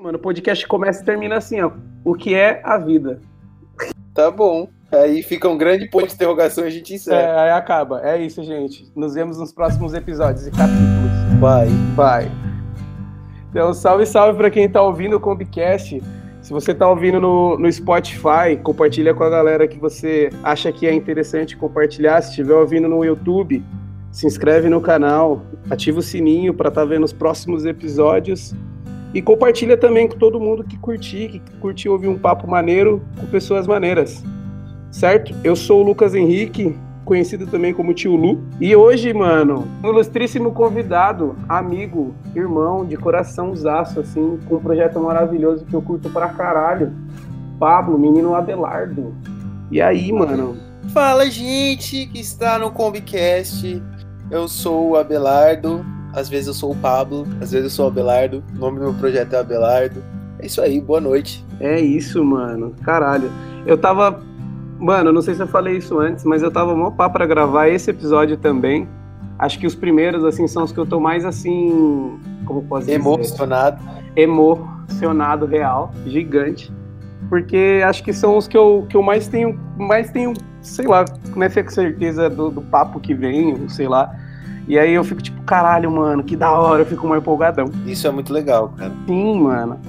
Mano, o podcast começa e termina assim, ó. O que é a vida? Tá bom. Aí fica um grande ponto de interrogação e a gente encerra. É, aí acaba. É isso, gente. Nos vemos nos próximos episódios e capítulos. Vai. Vai. Então, salve, salve para quem tá ouvindo o Combicast. Se você tá ouvindo no, no Spotify, compartilha com a galera que você acha que é interessante compartilhar. Se estiver ouvindo no YouTube, se inscreve no canal, ativa o sininho para estar tá vendo os próximos episódios. E compartilha também com todo mundo que curtir, que curtiu ouvir um papo maneiro com pessoas maneiras. Certo? Eu sou o Lucas Henrique, conhecido também como Tio Lu. E hoje, mano, um ilustríssimo convidado, amigo, irmão, de coração zaço, assim, com um projeto maravilhoso que eu curto pra caralho. Pablo, menino Abelardo. E aí, mano? Fala, gente, que está no Combicast. Eu sou o Abelardo. Às vezes eu sou o Pablo, às vezes eu sou o Abelardo. O nome do meu projeto é Abelardo. É isso aí, boa noite. É isso, mano. Caralho. Eu tava Mano, não sei se eu falei isso antes, mas eu tava mó pá pra gravar esse episódio também. Acho que os primeiros, assim, são os que eu tô mais, assim... Como posso dizer? Emocionado. Emocionado, real. Gigante. Porque acho que são os que eu, que eu mais tenho, mais tenho, sei lá, não é certeza do, do papo que vem, sei lá. E aí eu fico tipo, caralho, mano, que da hora, eu fico mais empolgadão. Isso é muito legal, cara. Sim, mano.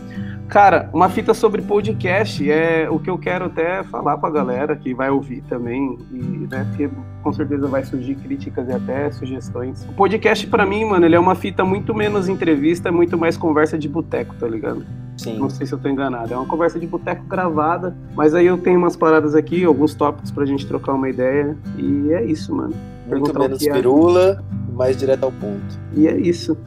Cara, uma fita sobre podcast é o que eu quero até falar pra galera que vai ouvir também, e, né, porque com certeza vai surgir críticas e até sugestões. O podcast, para mim, mano, ele é uma fita muito menos entrevista, muito mais conversa de boteco, tá ligado? Sim. Não sei se eu tô enganado. É uma conversa de boteco gravada, mas aí eu tenho umas paradas aqui, alguns tópicos pra gente trocar uma ideia, e é isso, mano. Muito menos é. Mais direto ao ponto. E é isso.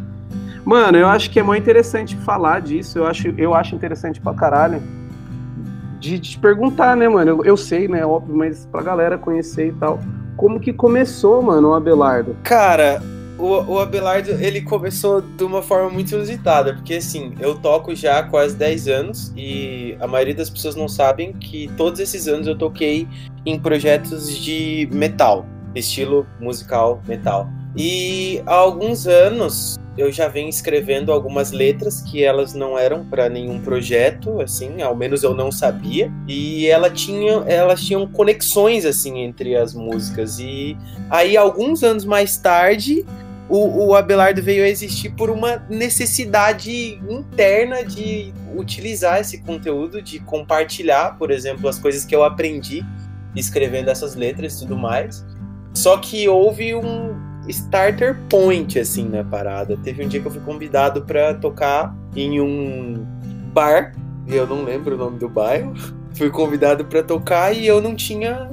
Mano, eu acho que é muito interessante falar disso. Eu acho, eu acho interessante pra caralho. De, te perguntar, né, mano? Eu, eu sei, né? Óbvio, mas pra galera conhecer e tal. Como que começou, mano, o Abelardo? Cara, o, o Abelardo, ele começou de uma forma muito inusitada, porque assim, eu toco já há quase 10 anos e a maioria das pessoas não sabem que todos esses anos eu toquei em projetos de metal, estilo musical metal. E há alguns anos eu já venho escrevendo algumas letras que elas não eram para nenhum projeto, assim, ao menos eu não sabia. E ela tinha, elas tinham conexões assim entre as músicas. E aí alguns anos mais tarde, o, o Abelardo veio a existir por uma necessidade interna de utilizar esse conteúdo, de compartilhar, por exemplo, as coisas que eu aprendi escrevendo essas letras e tudo mais. Só que houve um, starter point, assim, na parada. Teve um dia que eu fui convidado para tocar em um bar, e eu não lembro o nome do bairro. Fui convidado para tocar e eu não tinha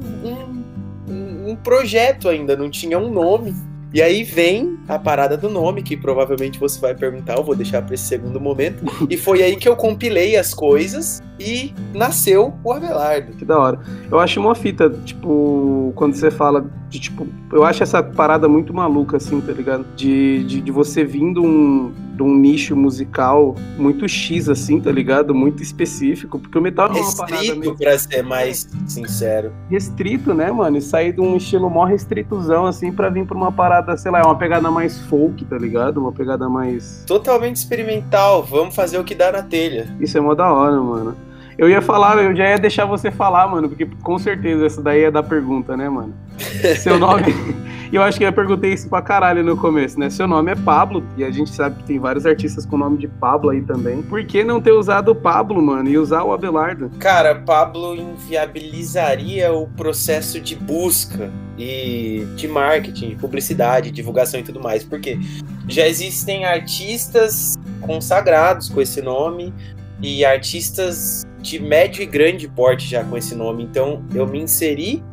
um, um projeto ainda, não tinha um nome. E aí vem a parada do nome, que provavelmente você vai perguntar, eu vou deixar para esse segundo momento. e foi aí que eu compilei as coisas e nasceu o Abelardo. Que da hora. Eu acho uma fita, tipo, quando você fala de, tipo, eu acho essa parada muito maluca, assim, tá ligado? De, de, de você vindo um, de um nicho musical muito X, assim, tá ligado? Muito específico, porque o metal é uma Restrito, parada meio... pra ser mais sincero. Restrito, né, mano? E sair de um estilo mó restritozão, assim, pra vir pra uma parada, sei lá, uma pegada mais folk, tá ligado? Uma pegada mais... Totalmente experimental, vamos fazer o que dá na telha. Isso é mó da hora, mano. Eu ia falar, eu já ia deixar você falar, mano, porque com certeza essa daí é da pergunta, né, mano? Seu nome. Eu acho que eu perguntei isso pra caralho no começo, né? Seu nome é Pablo, e a gente sabe que tem vários artistas com o nome de Pablo aí também. Por que não ter usado o Pablo, mano, e usar o Abelardo? Cara, Pablo inviabilizaria o processo de busca e de marketing, de publicidade, divulgação e tudo mais. Porque já existem artistas consagrados com esse nome e artistas de médio e grande porte já com esse nome. Então eu me inseri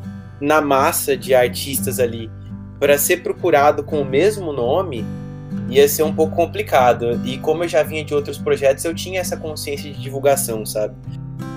na massa de artistas ali para ser procurado com o mesmo nome ia ser um pouco complicado. E como eu já vinha de outros projetos, eu tinha essa consciência de divulgação, sabe?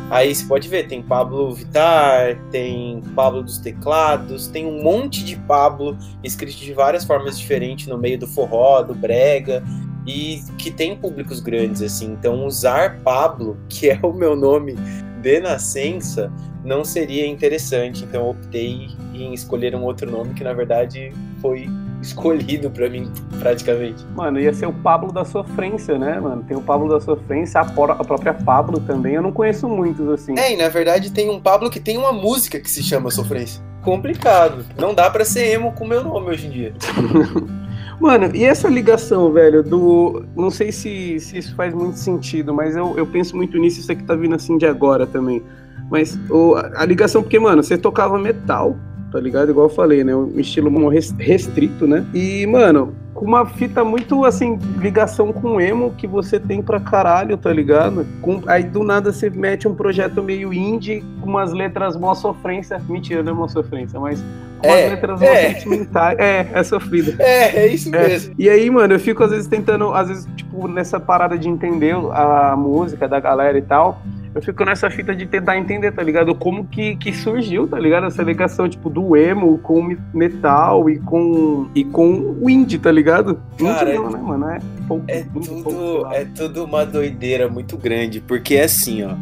Aí você pode ver, tem Pablo Vitar, tem Pablo dos Teclados, tem um monte de Pablo escrito de várias formas diferentes no meio do forró, do brega, e que tem públicos grandes, assim. Então usar Pablo, que é o meu nome de nascença, não seria interessante. Então optei em escolher um outro nome que na verdade foi escolhido para mim, praticamente. Mano, ia ser o Pablo da Sofrência, né, mano? Tem o Pablo da Sofrência, a, a própria Pablo também. Eu não conheço muitos, assim. É, e na verdade tem um Pablo que tem uma música que se chama Sofrência. Complicado. Não dá para ser emo com meu nome hoje em dia. Mano, e essa ligação, velho, do. Não sei se, se isso faz muito sentido, mas eu, eu penso muito nisso, isso aqui tá vindo assim de agora também. Mas o, a ligação, porque, mano, você tocava metal, tá ligado? Igual eu falei, né? Um estilo restrito, né? E, mano, com uma fita muito, assim, ligação com emo que você tem pra caralho, tá ligado? Com, aí do nada você mete um projeto meio indie com umas letras mó sofrência. Mentira, não é mó sofrência, mas com é, letras é. sentimentais. É, é sofrida. É, é isso é. mesmo. E aí, mano, eu fico às vezes tentando, às vezes, tipo, nessa parada de entender a música da galera e tal eu fico nessa fita de tentar entender, tá ligado? Como que, que surgiu, tá ligado? Essa ligação, tipo, do emo com metal e com, e com o indie, tá ligado? Cara, não, né, mano? É, pouco, é, tudo, pouco, é tudo uma doideira muito grande, porque é assim, ó.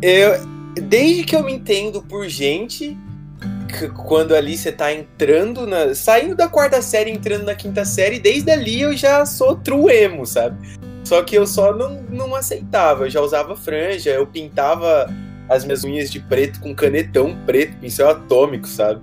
Eu, desde que eu me entendo por gente, quando ali você tá entrando na. saindo da quarta série, entrando na quinta série, desde ali eu já sou true emo, sabe? Só que eu só não, não aceitava. Eu já usava franja, eu pintava as minhas unhas de preto com canetão preto, pincel atômico, sabe?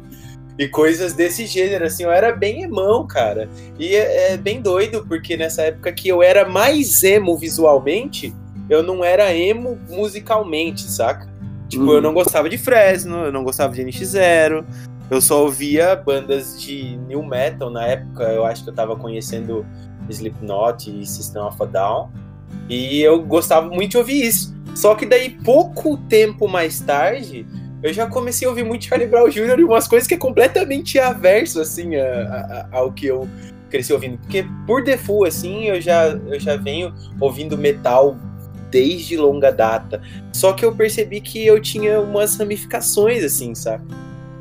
E coisas desse gênero, assim, eu era bem emão, cara. E é, é bem doido, porque nessa época que eu era mais emo visualmente, eu não era emo musicalmente, saca? Tipo, eu uhum. não gostava de Fresno, eu não gostava de NX0, eu só ouvia bandas de new metal na época, eu acho que eu tava conhecendo Slipknot e System of a Down. E eu gostava muito de ouvir isso. Só que daí, pouco tempo mais tarde, eu já comecei a ouvir muito Charlie Brown Jr. e umas coisas que é completamente averso, assim, a, a, ao que eu cresci ouvindo. Porque, por default, assim, eu já, eu já venho ouvindo metal desde longa data. Só que eu percebi que eu tinha umas ramificações, assim, sabe?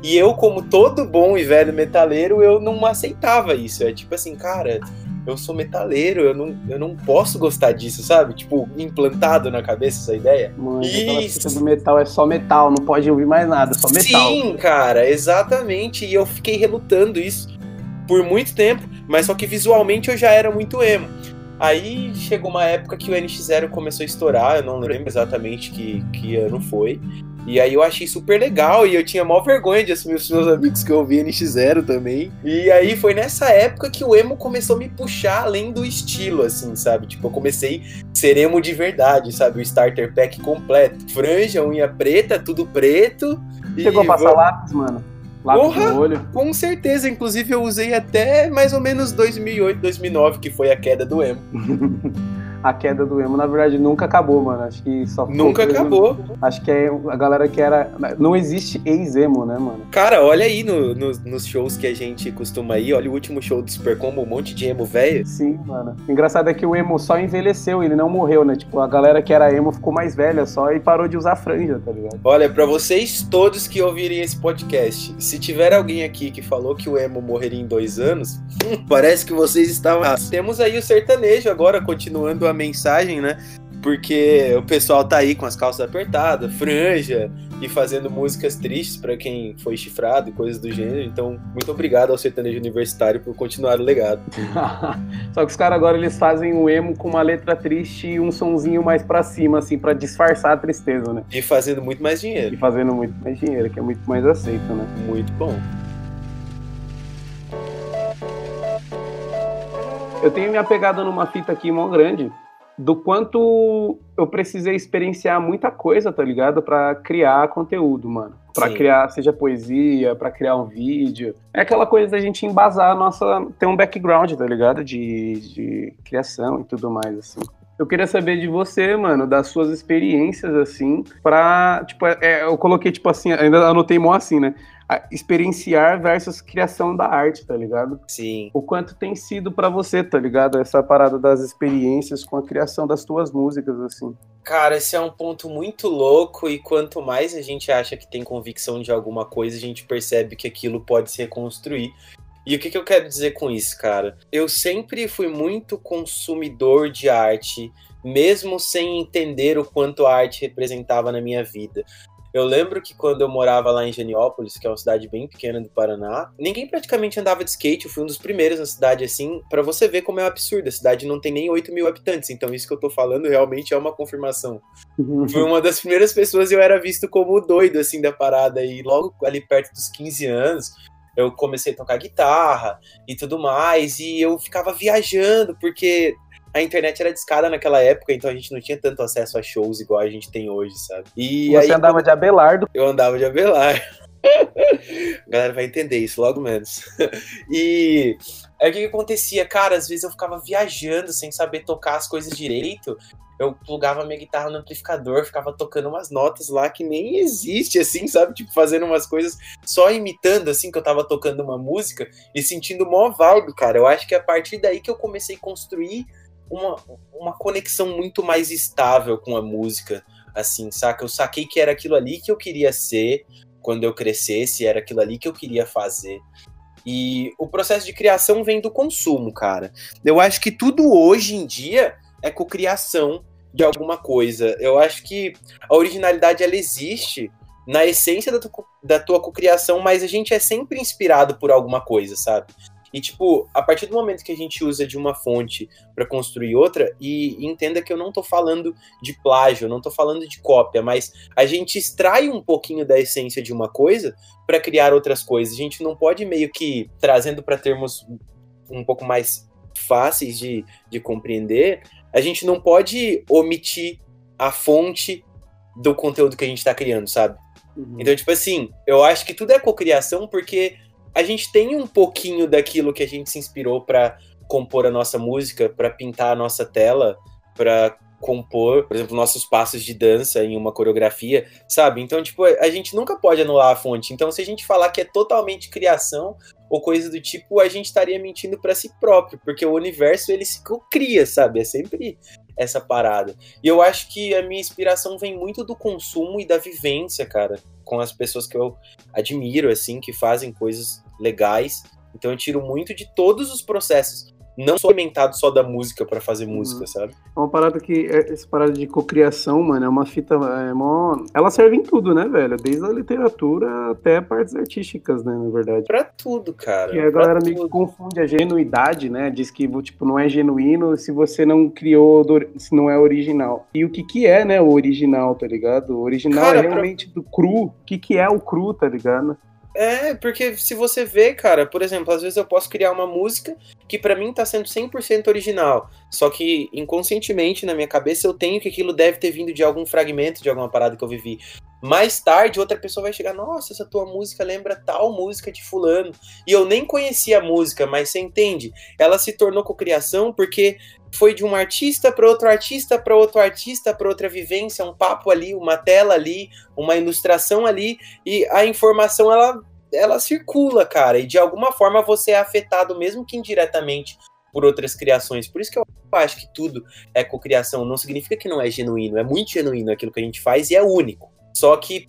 E eu, como todo bom e velho metaleiro, eu não aceitava isso. É tipo assim, cara, eu sou metaleiro, eu não, eu não posso gostar disso, sabe? Tipo, implantado na cabeça essa ideia. Mano, do metal é só metal, não pode ouvir mais nada, só metal. Sim, cara, exatamente. E eu fiquei relutando isso por muito tempo, mas só que visualmente eu já era muito emo. Aí chegou uma época que o NX0 começou a estourar, eu não lembro exatamente que, que ano foi. E aí eu achei super legal e eu tinha maior vergonha de assumir os meus amigos que eu ouvia NX0 também. E aí foi nessa época que o emo começou a me puxar além do estilo, assim, sabe? Tipo, eu comecei a ser emo de verdade, sabe? O starter pack completo. Franja, unha preta, tudo preto. Chegou a passar lápis, mano? Lápis Porra, no olho? Com certeza. Inclusive eu usei até mais ou menos 2008, 2009, que foi a queda do emo. a queda do emo, na verdade, nunca acabou, mano. Acho que só Nunca acabou. Acho que é a galera que era. Não existe ex-emo, né, mano? Cara, olha aí no, no, nos shows que a gente costuma ir. Olha o último show do Super Combo, um monte de emo velho. Sim, mano. Engraçado é que o emo só envelheceu, ele não morreu, né? Tipo, a galera que era emo ficou mais velha só e parou de usar franja, tá ligado? Olha, para vocês todos que ouvirem esse podcast, se tiver alguém aqui que falou que o emo morreria em dois anos, parece que vocês estavam. Temos aí o sertanejo agora, continuando a mensagem, né? Porque o pessoal tá aí com as calças apertadas, franja e fazendo músicas tristes para quem foi chifrado e coisas do gênero. Então, muito obrigado ao sertanejo universitário por continuar o legado. Só que os caras agora eles fazem o emo com uma letra triste e um sonzinho mais para cima, assim, para disfarçar a tristeza, né? E fazendo muito mais dinheiro. E fazendo muito mais dinheiro, que é muito mais aceito, né? Muito bom. Eu tenho me apegado numa fita aqui mó grande, do quanto eu precisei experienciar muita coisa, tá ligado? Para criar conteúdo, mano. Para criar, seja poesia, para criar um vídeo. É aquela coisa da gente embasar a nossa. ter um background, tá ligado? De, de criação e tudo mais, assim. Eu queria saber de você, mano, das suas experiências, assim, pra. Tipo, é, eu coloquei, tipo assim, ainda anotei mó assim, né? Experienciar versus criação da arte, tá ligado? Sim. O quanto tem sido para você, tá ligado? Essa parada das experiências com a criação das tuas músicas, assim. Cara, esse é um ponto muito louco e quanto mais a gente acha que tem convicção de alguma coisa, a gente percebe que aquilo pode se reconstruir. E o que, que eu quero dizer com isso, cara? Eu sempre fui muito consumidor de arte, mesmo sem entender o quanto a arte representava na minha vida. Eu lembro que quando eu morava lá em Geniópolis, que é uma cidade bem pequena do Paraná, ninguém praticamente andava de skate. Eu fui um dos primeiros na cidade, assim, para você ver como é um absurdo. A cidade não tem nem 8 mil habitantes, então isso que eu tô falando realmente é uma confirmação. Uhum. Fui uma das primeiras pessoas e eu era visto como doido, assim, da parada. E logo ali perto dos 15 anos, eu comecei a tocar guitarra e tudo mais, e eu ficava viajando, porque a internet era discada naquela época, então a gente não tinha tanto acesso a shows igual a gente tem hoje, sabe? E Você aí, andava de Abelardo? Eu andava de Abelardo. a galera vai entender isso logo menos. e aí o que, que acontecia? Cara, às vezes eu ficava viajando sem saber tocar as coisas direito eu plugava minha guitarra no amplificador, ficava tocando umas notas lá que nem existe, assim, sabe? Tipo, fazendo umas coisas só imitando, assim, que eu tava tocando uma música e sentindo mó vibe, cara. Eu acho que é a partir daí que eu comecei a construir uma, uma conexão muito mais estável com a música, assim, saca? Eu saquei que era aquilo ali que eu queria ser quando eu crescesse, era aquilo ali que eu queria fazer. E o processo de criação vem do consumo, cara. Eu acho que tudo hoje em dia é cocriação de alguma coisa. Eu acho que a originalidade ela existe na essência da, tu, da tua cocriação, mas a gente é sempre inspirado por alguma coisa, sabe? E, tipo, a partir do momento que a gente usa de uma fonte para construir outra, e entenda que eu não tô falando de plágio, eu não tô falando de cópia, mas a gente extrai um pouquinho da essência de uma coisa para criar outras coisas. A gente não pode meio que, trazendo para termos um pouco mais fáceis de, de compreender, a gente não pode omitir a fonte do conteúdo que a gente está criando, sabe? Uhum. Então, tipo assim, eu acho que tudo é cocriação porque a gente tem um pouquinho daquilo que a gente se inspirou para compor a nossa música, para pintar a nossa tela, para compor, por exemplo, nossos passos de dança em uma coreografia, sabe? Então, tipo, a gente nunca pode anular a fonte. Então, se a gente falar que é totalmente criação ou coisa do tipo, a gente estaria mentindo para si próprio, porque o universo ele se cria, sabe? É sempre essa parada. E eu acho que a minha inspiração vem muito do consumo e da vivência, cara, com as pessoas que eu admiro, assim, que fazem coisas legais. Então eu tiro muito de todos os processos não sou alimentado só da música para fazer uhum. música, sabe? É uma parada que, é, essa parada de cocriação, mano, é uma fita, é mó... ela serve em tudo, né, velho? Desde a literatura até partes artísticas, né, na verdade. Pra tudo, cara. E a galera meio que confunde a genuidade, né, diz que, tipo, não é genuíno se você não criou, se não é original. E o que que é, né, o original, tá ligado? O original cara, é realmente pra... do cru. O que que é o cru, tá ligado? É, porque se você vê, cara, por exemplo, às vezes eu posso criar uma música que para mim tá sendo 100% original, só que inconscientemente na minha cabeça eu tenho que aquilo deve ter vindo de algum fragmento de alguma parada que eu vivi. Mais tarde, outra pessoa vai chegar, nossa, essa tua música lembra tal música de fulano. E eu nem conhecia a música, mas você entende? Ela se tornou cocriação porque foi de um artista para outro artista, para outro artista, para outra vivência, um papo ali, uma tela ali, uma ilustração ali, e a informação ela, ela circula, cara, e de alguma forma você é afetado, mesmo que indiretamente, por outras criações. Por isso que eu acho que tudo é cocriação. Não significa que não é genuíno, é muito genuíno aquilo que a gente faz e é único. Só que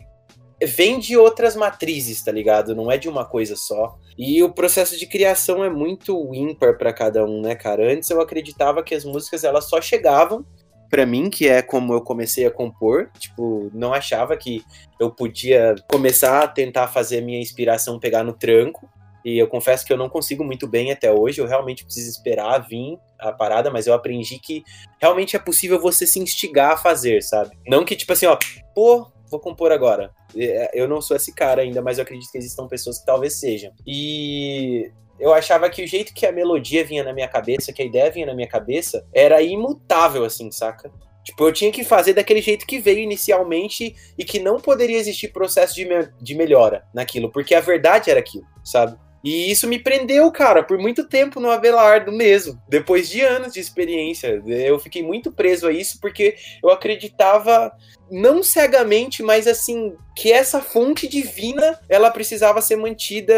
vem de outras matrizes, tá ligado? Não é de uma coisa só. E o processo de criação é muito ímpar para cada um, né, cara? Antes eu acreditava que as músicas elas só chegavam para mim, que é como eu comecei a compor, tipo, não achava que eu podia começar a tentar fazer minha inspiração pegar no tranco. E eu confesso que eu não consigo muito bem até hoje, eu realmente preciso esperar vir a parada, mas eu aprendi que realmente é possível você se instigar a fazer, sabe? Não que tipo assim, ó, pô, vou compor agora. É, eu não sou esse cara ainda, mas eu acredito que existam pessoas que talvez sejam. E eu achava que o jeito que a melodia vinha na minha cabeça, que a ideia vinha na minha cabeça, era imutável, assim, saca? Tipo, eu tinha que fazer daquele jeito que veio inicialmente e que não poderia existir processo de, me de melhora naquilo, porque a verdade era aquilo, sabe? E isso me prendeu, cara, por muito tempo no Abelardo mesmo. Depois de anos de experiência, eu fiquei muito preso a isso porque eu acreditava não cegamente, mas assim, que essa fonte divina, ela precisava ser mantida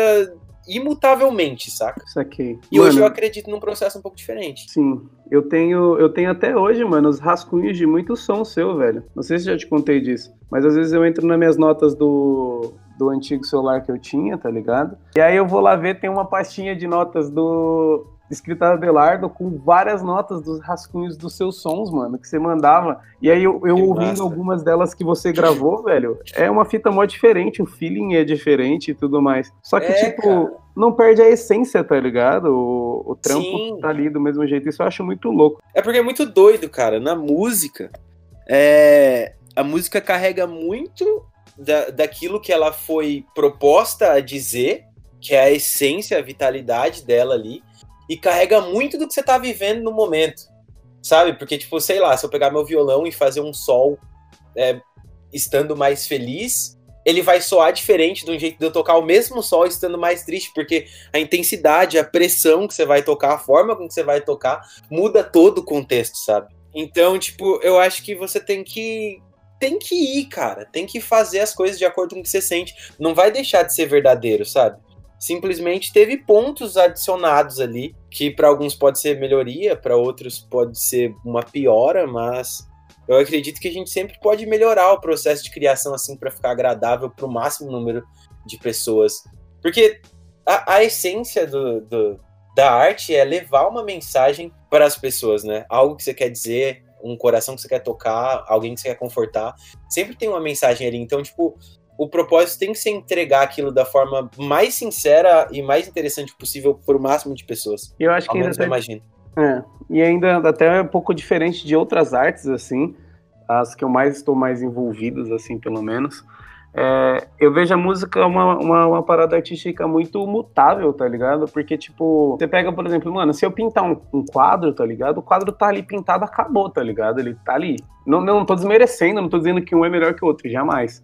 imutavelmente, saca? Isso aqui. E mano, hoje eu acredito num processo um pouco diferente. Sim. Eu tenho, eu tenho até hoje, mano, os rascunhos de muito som seu, velho. Não sei se já te contei disso, mas às vezes eu entro nas minhas notas do do antigo celular que eu tinha, tá ligado? E aí eu vou lá ver, tem uma pastinha de notas do escrita Abelardo com várias notas dos rascunhos dos seus sons, mano, que você mandava. E aí eu, eu ouvindo massa. algumas delas que você gravou, velho, é uma fita mó diferente, o feeling é diferente e tudo mais. Só que, é, tipo, cara. não perde a essência, tá ligado? O, o trampo Sim. tá ali do mesmo jeito. Isso eu acho muito louco. É porque é muito doido, cara. Na música, é... a música carrega muito da, daquilo que ela foi proposta a dizer, que é a essência, a vitalidade dela ali e carrega muito do que você tá vivendo no momento, sabe? Porque, tipo, sei lá, se eu pegar meu violão e fazer um sol é, estando mais feliz, ele vai soar diferente de um jeito de eu tocar o mesmo sol estando mais triste, porque a intensidade, a pressão que você vai tocar, a forma com que você vai tocar, muda todo o contexto, sabe? Então, tipo, eu acho que você tem que tem que ir, cara. Tem que fazer as coisas de acordo com o que você sente. Não vai deixar de ser verdadeiro, sabe? simplesmente teve pontos adicionados ali, que para alguns pode ser melhoria, para outros pode ser uma piora, mas eu acredito que a gente sempre pode melhorar o processo de criação assim para ficar agradável para o máximo número de pessoas. Porque a, a essência do, do, da arte é levar uma mensagem para as pessoas, né? Algo que você quer dizer, um coração que você quer tocar, alguém que você quer confortar. Sempre tem uma mensagem ali. Então, tipo, o propósito tem que ser entregar aquilo da forma mais sincera e mais interessante possível para o máximo de pessoas. Eu acho que ainda até, imagino. É, e ainda até um pouco diferente de outras artes, assim, as que eu mais estou mais envolvidas, assim, pelo menos. É, eu vejo a música uma, uma, uma, parada artística muito mutável, tá ligado? Porque, tipo, você pega, por exemplo, mano, se eu pintar um, um, quadro, tá ligado? O quadro tá ali pintado, acabou, tá ligado? Ele tá ali. Não, não, tô desmerecendo, não tô dizendo que um é melhor que o outro, jamais.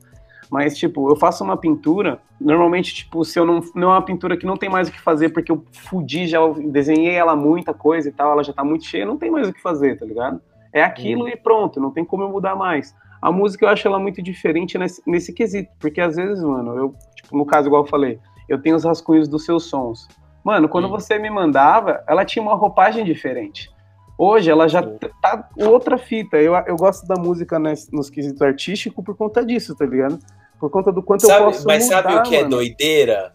Mas, tipo, eu faço uma pintura, normalmente, tipo, se eu não. Não é uma pintura que não tem mais o que fazer, porque eu fudi, já desenhei ela muita coisa e tal, ela já tá muito cheia, não tem mais o que fazer, tá ligado? É aquilo uhum. e pronto, não tem como eu mudar mais. A música eu acho ela muito diferente nesse, nesse quesito, porque às vezes, mano, eu, tipo, no caso, igual eu falei, eu tenho os rascunhos dos seus sons. Mano, quando uhum. você me mandava, ela tinha uma roupagem diferente. Hoje ela já tá outra fita. Eu, eu gosto da música nesse, nos quesitos artísticos por conta disso, tá ligado? Por conta do quanto sabe, eu posso Mas mudar, sabe o que é mano. é doideira?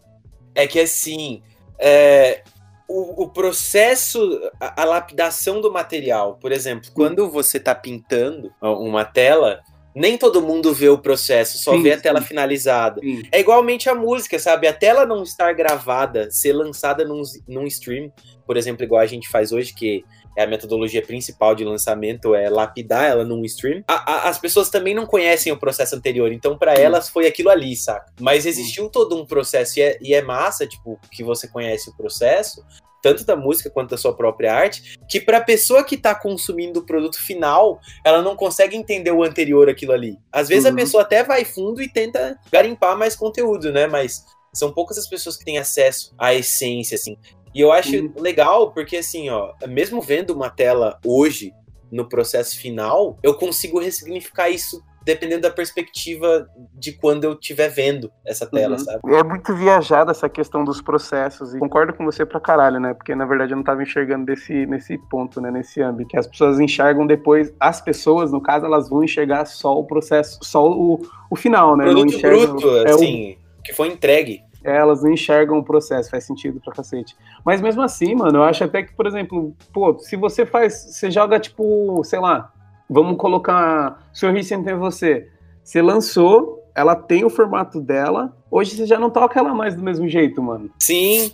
É que assim, é, o, o, processo, a, a, lapidação do material, por exemplo, quando você está pintando uma tela, nem todo mundo vê o processo, só sim, vê a tela sim. finalizada. Sim. É igualmente a música, sabe? A tela não estar gravada, ser lançada num, num stream, por exemplo, igual a gente faz hoje, que é a metodologia principal de lançamento, é lapidar ela num stream. A, a, as pessoas também não conhecem o processo anterior, então para elas foi aquilo ali, saca? Mas existiu todo um processo e é, e é massa, tipo, que você conhece o processo, tanto da música quanto da sua própria arte, que para a pessoa que está consumindo o produto final, ela não consegue entender o anterior aquilo ali. Às vezes uhum. a pessoa até vai fundo e tenta garimpar mais conteúdo, né? Mas são poucas as pessoas que têm acesso à essência, assim. E eu acho uhum. legal porque, assim, ó, mesmo vendo uma tela hoje, no processo final, eu consigo ressignificar isso dependendo da perspectiva de quando eu estiver vendo essa tela, uhum. sabe? É muito viajada essa questão dos processos, e concordo com você pra caralho, né? Porque na verdade eu não tava enxergando desse, nesse ponto, né? Nesse âmbito, que as pessoas enxergam depois, as pessoas, no caso, elas vão enxergar só o processo, só o, o final, né? O produto bruto, é assim, o... que foi entregue elas não enxergam o processo, faz sentido pra cacete. Mas mesmo assim, mano, eu acho até que, por exemplo, pô, se você faz, você joga tipo, sei lá, vamos colocar Sorriso Sem Ter Você. Você lançou, ela tem o formato dela, hoje você já não toca ela mais do mesmo jeito, mano. Sim,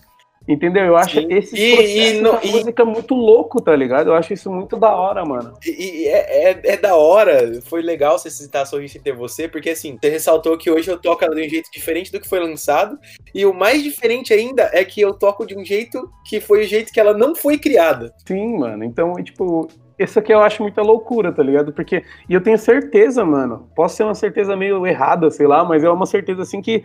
Entendeu? Eu acho Sim. esse e, e no, e, música muito louco, tá ligado? Eu acho isso muito da hora, mano. E, é, é, é, da hora, foi legal você citar Sorriso Ter Você, porque assim, você ressaltou que hoje eu toco ela de um jeito diferente do que foi lançado, e o mais diferente ainda é que eu toco de um jeito que foi o jeito que ela não foi criada. Sim, mano, então, tipo, isso aqui eu acho muita loucura, tá ligado? Porque, e eu tenho certeza, mano, posso ser uma certeza meio errada, sei lá, mas é uma certeza assim que,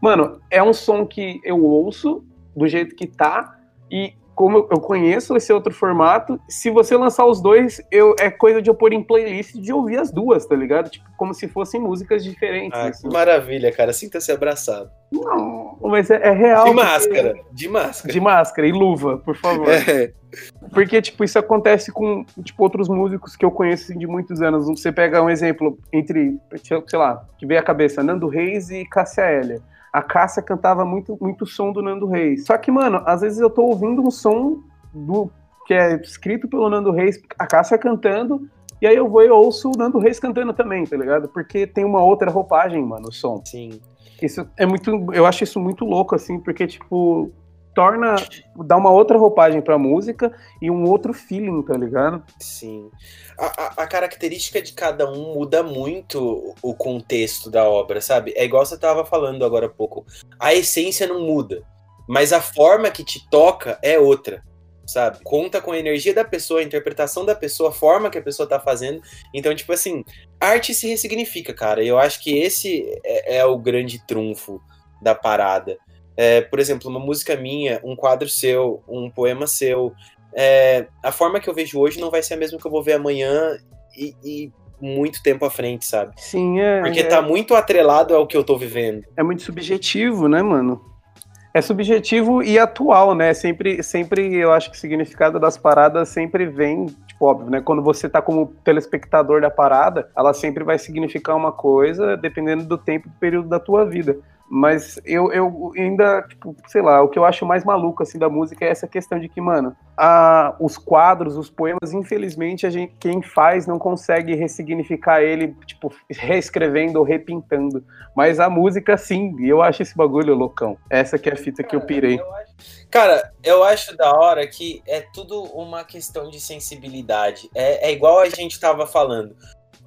mano, é um som que eu ouço, do jeito que tá. E como eu conheço esse outro formato, se você lançar os dois, eu, é coisa de eu pôr em playlist de ouvir as duas, tá ligado? Tipo, como se fossem músicas diferentes. Ah, assim. que maravilha, cara. Sinta-se abraçado. Não, mas é, é real. De máscara, de máscara. De máscara e luva, por favor. É. Porque, tipo, isso acontece com, tipo, outros músicos que eu conheço assim, de muitos anos. Você pega um exemplo entre, sei lá, que veio a cabeça, Nando Reis e Cássia Hélia a Cássia cantava muito, muito som do Nando Reis. Só que, mano, às vezes eu tô ouvindo um som do que é escrito pelo Nando Reis, a Cássia cantando, e aí eu vou e ouço o Nando Reis cantando também, tá ligado? Porque tem uma outra roupagem, mano, o som. Sim. Isso é muito. Eu acho isso muito louco, assim, porque, tipo, torna. dá uma outra roupagem pra música e um outro feeling, tá ligado? Sim. A, a, a, característica de cada um muda muito o contexto da obra, sabe? É igual você tava falando agora há pouco. A essência não muda, mas a forma que te toca é outra sabe? Conta com a energia da pessoa, a interpretação da pessoa, a forma que a pessoa tá fazendo. Então, tipo assim, arte se ressignifica, cara. Eu acho que esse é, é o grande trunfo da parada. É, por exemplo, uma música minha, um quadro seu, um poema seu. É, a forma que eu vejo hoje não vai ser a mesma que eu vou ver amanhã e, e muito tempo à frente, sabe? Sim, é. Porque é, tá muito atrelado ao que eu tô vivendo. É muito subjetivo, né, mano? é subjetivo e atual, né? Sempre, sempre eu acho que o significado das paradas sempre vem, tipo, óbvio, né? Quando você tá como telespectador da parada, ela sempre vai significar uma coisa dependendo do tempo e do período da tua vida. Mas eu, eu ainda, tipo, sei lá, o que eu acho mais maluco, assim, da música é essa questão de que, mano, a, os quadros, os poemas, infelizmente, a gente, quem faz não consegue ressignificar ele, tipo, reescrevendo ou repintando. Mas a música, sim, e eu acho esse bagulho loucão. Essa que é a fita que eu pirei. Cara, eu acho da hora que é tudo uma questão de sensibilidade. É, é igual a gente tava falando.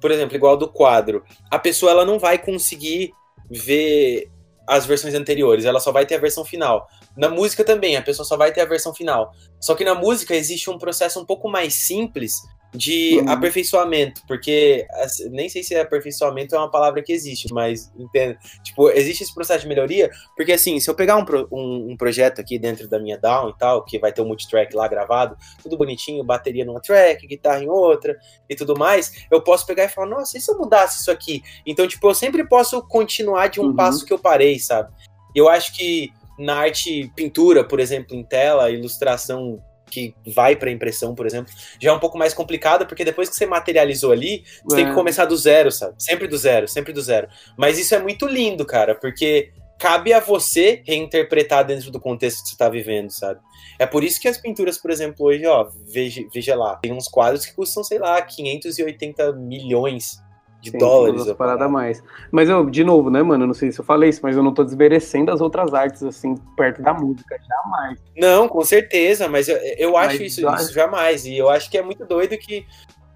Por exemplo, igual do quadro. A pessoa, ela não vai conseguir ver as versões anteriores, ela só vai ter a versão final. Na música também, a pessoa só vai ter a versão final. Só que na música existe um processo um pouco mais simples de uhum. aperfeiçoamento, porque assim, nem sei se aperfeiçoamento é uma palavra que existe, mas entendo. Tipo, existe esse processo de melhoria, porque assim, se eu pegar um, um, um projeto aqui dentro da minha Down e tal, que vai ter um multitrack lá gravado, tudo bonitinho, bateria numa track, guitarra em outra e tudo mais, eu posso pegar e falar, nossa, e se eu mudasse isso aqui? Então, tipo, eu sempre posso continuar de um uhum. passo que eu parei, sabe? Eu acho que na arte pintura, por exemplo, em tela, ilustração que vai para impressão, por exemplo, já é um pouco mais complicado, porque depois que você materializou ali, você é. tem que é. começar do zero, sabe? Sempre do zero, sempre do zero. Mas isso é muito lindo, cara, porque cabe a você reinterpretar dentro do contexto que você está vivendo, sabe? É por isso que as pinturas, por exemplo, hoje, ó, veja, veja lá, tem uns quadros que custam, sei lá, 580 milhões de Sim, dólares. Parada mais. Mas eu, de novo, né, mano? Não sei se eu falei isso, mas eu não tô desmerecendo as outras artes, assim, perto da música, jamais. Não, com certeza, mas eu, eu acho isso, isso jamais. E eu acho que é muito doido que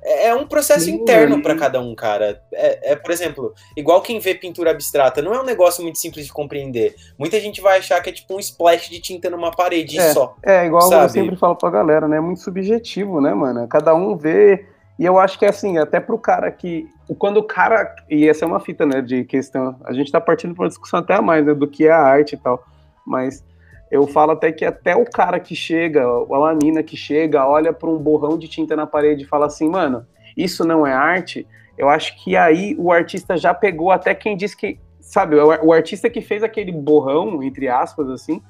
é, é um processo Sim, interno para cada um, cara. É, é, por exemplo, igual quem vê pintura abstrata, não é um negócio muito simples de compreender. Muita gente vai achar que é tipo um splash de tinta numa parede é, só. É, igual sabe? eu sempre falo pra galera, né? É muito subjetivo, né, mano? Cada um vê e eu acho que assim, até pro cara que. Quando o cara. E essa é uma fita, né? De questão. A gente tá partindo pra uma discussão até a mais, né? Do que é a arte e tal. Mas eu falo até que até o cara que chega, ou a mina que chega, olha para um borrão de tinta na parede e fala assim, mano, isso não é arte. Eu acho que aí o artista já pegou até quem diz que. Sabe, o artista que fez aquele borrão, entre aspas, assim,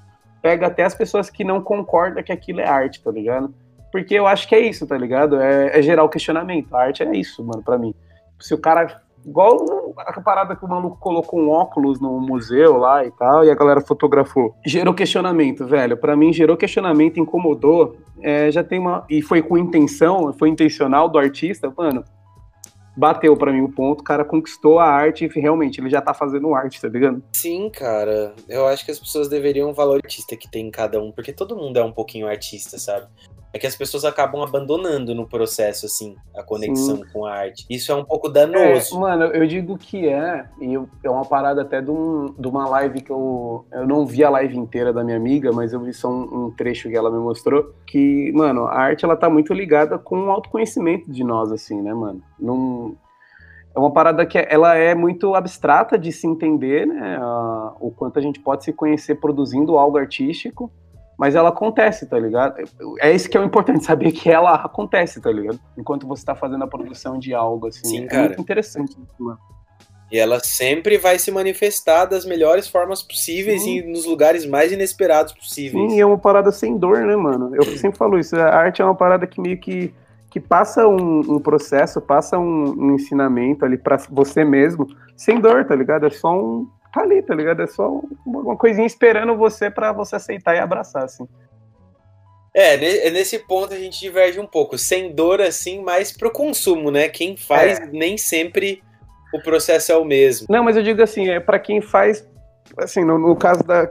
pega até as pessoas que não concordam que aquilo é arte, tá ligado? Porque eu acho que é isso, tá ligado? É, é gerar o questionamento. A arte é isso, mano, para mim. Se o cara. Igual a parada que o maluco colocou um óculos no museu lá e tal, e a galera fotografou. Gerou questionamento, velho. Para mim, gerou questionamento, incomodou. É, já tem uma. E foi com intenção, foi intencional do artista, mano bateu para mim o ponto, o cara conquistou a arte e realmente ele já tá fazendo arte, tá ligado? Sim, cara. Eu acho que as pessoas deveriam valorizar o artista que tem em cada um, porque todo mundo é um pouquinho artista, sabe? É que as pessoas acabam abandonando no processo, assim, a conexão Sim. com a arte. Isso é um pouco danoso. É, mano, eu digo que é, e eu, é uma parada até de, um, de, uma live que eu. Eu não vi a live inteira da minha amiga, mas eu vi só um, um, trecho que ela me mostrou. Que, mano, a arte ela tá muito ligada com o autoconhecimento de nós, assim, né, mano? Não. É uma parada que ela é muito abstrata de se entender, né? o quanto a gente pode se conhecer produzindo algo artístico mas ela acontece, tá ligado? É isso que é o importante, saber que ela acontece, tá ligado? Enquanto você tá fazendo a produção de algo, assim. Sim, é cara. muito interessante mano. E ela sempre vai se manifestar das melhores formas possíveis Sim. e nos lugares mais inesperados possíveis. Sim, é uma parada sem dor, né, mano? Eu sempre falo isso. A arte é uma parada que meio que, que passa um, um processo, passa um, um ensinamento ali para você mesmo, sem dor, tá ligado? É só um, tá ali, tá ligado? É só uma coisinha esperando você para você aceitar e abraçar, assim. É, é, nesse ponto a gente diverge um pouco. Sem dor, assim, mais pro consumo, né? Quem faz é. nem sempre o processo é o mesmo. Não, mas eu digo assim, é para quem faz, assim, no, no, caso da,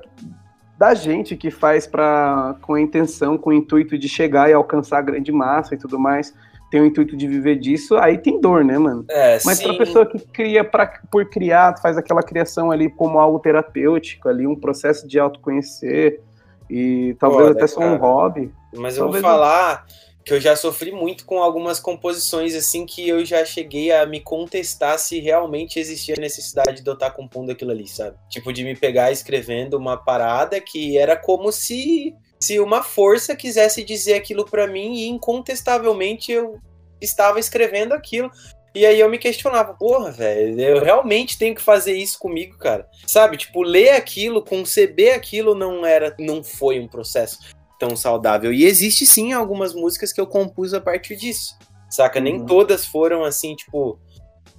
da gente que faz para com a intenção, com o intuito de chegar e alcançar a grande massa e tudo mais, tem o intuito de viver disso, aí tem dor, né, mano? É, mas para pessoa que cria pra, por criar, faz aquela criação ali como algo terapêutico, ali um processo de autoconhecer e talvez Pô, até só um hobby. Mas eu vou falar que eu já sofri muito com algumas composições assim que eu já cheguei a me contestar se realmente existia necessidade de eu estar compondo aquilo ali, sabe? Tipo de me pegar escrevendo uma parada que era como se se uma força quisesse dizer aquilo para mim e incontestavelmente eu estava escrevendo aquilo. E aí eu me questionava, porra, velho, eu realmente tenho que fazer isso comigo, cara. Sabe, tipo, ler aquilo, conceber aquilo não era, não foi um processo tão saudável. E existe sim algumas músicas que eu compus a partir disso. Saca? Uhum. Nem todas foram assim, tipo,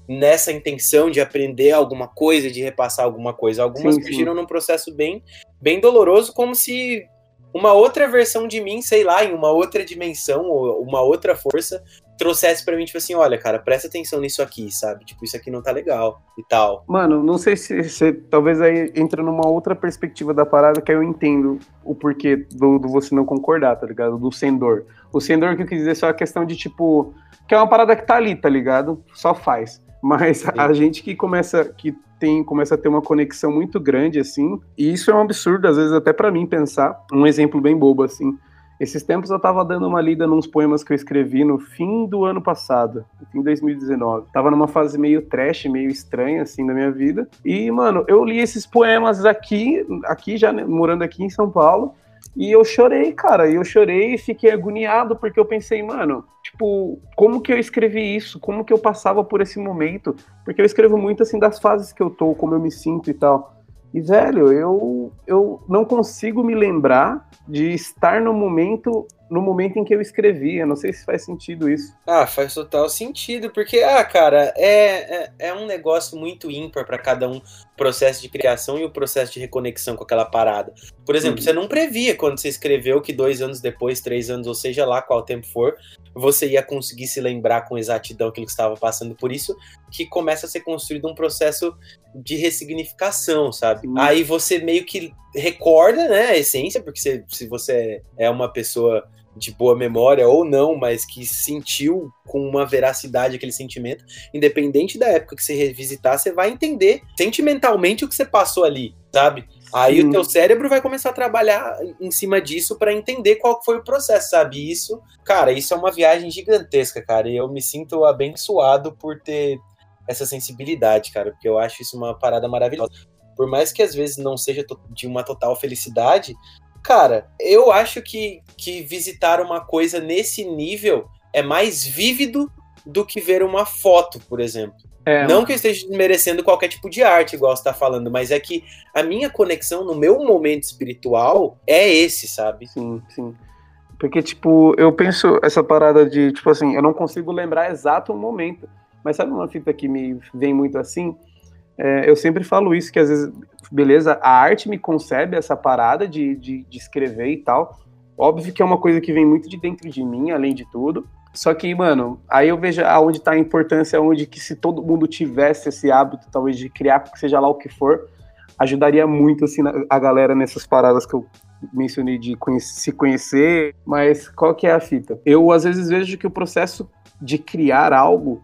nessa intenção de aprender alguma coisa, de repassar alguma coisa. Algumas sim, surgiram num processo bem, bem doloroso, como se uma outra versão de mim, sei lá, em uma outra dimensão ou uma outra força, trouxesse para mim, tipo assim, olha, cara, presta atenção nisso aqui, sabe? Tipo, isso aqui não tá legal e tal. Mano, não sei se você talvez aí entra numa outra perspectiva da parada que eu entendo o porquê do, do você não concordar, tá ligado? Do sendor. O sendor que eu quis dizer é só a questão de, tipo, que é uma parada que tá ali, tá ligado? Só faz. Mas a gente que começa, que tem, começa a ter uma conexão muito grande, assim, e isso é um absurdo, às vezes, até para mim pensar. Um exemplo bem bobo, assim. Esses tempos eu tava dando uma lida nos poemas que eu escrevi no fim do ano passado, no fim de 2019. Tava numa fase meio trash, meio estranha, assim, da minha vida. E, mano, eu li esses poemas aqui, aqui já né, morando aqui em São Paulo, e eu chorei, cara. E eu chorei e fiquei agoniado porque eu pensei, mano, tipo, como que eu escrevi isso? Como que eu passava por esse momento? Porque eu escrevo muito assim das fases que eu tô, como eu me sinto e tal. E, velho, eu, eu não consigo me lembrar de estar no momento no momento em que eu escrevi. Eu não sei se faz sentido isso. Ah, faz total sentido, porque, ah, cara, é, é, é um negócio muito ímpar para cada um processo de criação e o processo de reconexão com aquela parada. Por exemplo, uhum. você não previa quando você escreveu que dois anos depois, três anos, ou seja lá qual tempo for, você ia conseguir se lembrar com exatidão aquilo que estava passando. Por isso que começa a ser construído um processo de ressignificação, sabe? Uhum. Aí você meio que recorda, né, a essência, porque você, se você é uma pessoa de boa memória ou não, mas que sentiu com uma veracidade aquele sentimento, independente da época que você revisitar, você vai entender sentimentalmente o que você passou ali, sabe? Aí o teu cérebro vai começar a trabalhar em cima disso para entender qual foi o processo, sabe? Isso, cara, isso é uma viagem gigantesca, cara, e eu me sinto abençoado por ter essa sensibilidade, cara, porque eu acho isso uma parada maravilhosa. Por mais que às vezes não seja de uma total felicidade, Cara, eu acho que, que visitar uma coisa nesse nível é mais vívido do que ver uma foto, por exemplo. É, não que eu esteja merecendo qualquer tipo de arte, igual você está falando, mas é que a minha conexão no meu momento espiritual é esse, sabe? Sim, sim. Porque, tipo, eu penso essa parada de, tipo assim, eu não consigo lembrar exato o momento. Mas sabe uma fita que me vem muito assim? É, eu sempre falo isso, que às vezes, beleza, a arte me concebe essa parada de, de, de, escrever e tal. Óbvio que é uma coisa que vem muito de dentro de mim, além de tudo. Só que, mano, aí eu vejo aonde está a importância, onde que se todo mundo tivesse esse hábito, talvez, de criar, seja lá o que for, ajudaria muito, assim, a galera nessas paradas que eu mencionei de conhecer, se conhecer. Mas qual que é a fita? Eu, às vezes, vejo que o processo de criar algo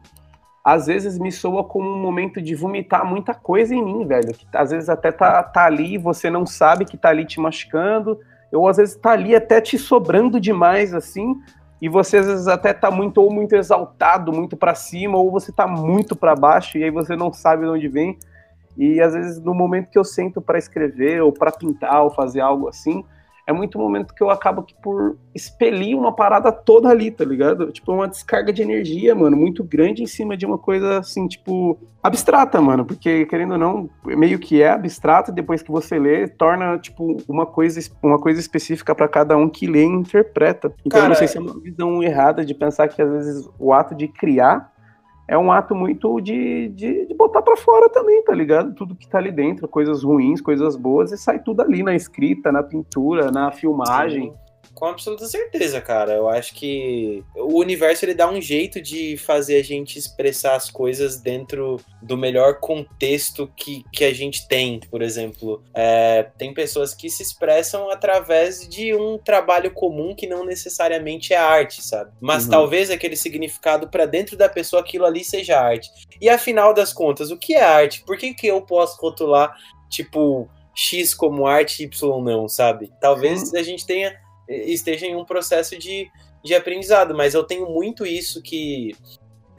às vezes me soa como um momento de vomitar muita coisa em mim, velho. Que às vezes até tá, tá ali você não sabe que tá ali te machucando, ou às vezes tá ali até te sobrando demais, assim, e você às vezes até tá muito ou muito exaltado, muito para cima, ou você tá muito para baixo, e aí você não sabe de onde vem. E às vezes no momento que eu sento para escrever, ou para pintar, ou fazer algo assim, é muito momento que eu acabo que por expelir uma parada toda ali, tá ligado? Tipo, uma descarga de energia, mano, muito grande em cima de uma coisa assim, tipo, abstrata, mano, porque querendo ou não, meio que é abstrato, depois que você lê, torna, tipo, uma coisa, uma coisa específica para cada um que lê e interpreta. Então, Cara, eu não sei se é uma visão errada de pensar que às vezes o ato de criar é um ato muito de, de, de botar para fora também, tá ligado? Tudo que tá ali dentro, coisas ruins, coisas boas, e sai tudo ali na escrita, na pintura, na filmagem. Com absoluta certeza, cara. Eu acho que o universo ele dá um jeito de fazer a gente expressar as coisas dentro do melhor contexto que, que a gente tem. Por exemplo, é, tem pessoas que se expressam através de um trabalho comum que não necessariamente é arte, sabe? Mas uhum. talvez aquele significado para dentro da pessoa aquilo ali seja arte. E afinal das contas, o que é arte? Por que, que eu posso rotular, tipo, X como arte e Y não, sabe? Talvez uhum. a gente tenha esteja em um processo de, de aprendizado, mas eu tenho muito isso que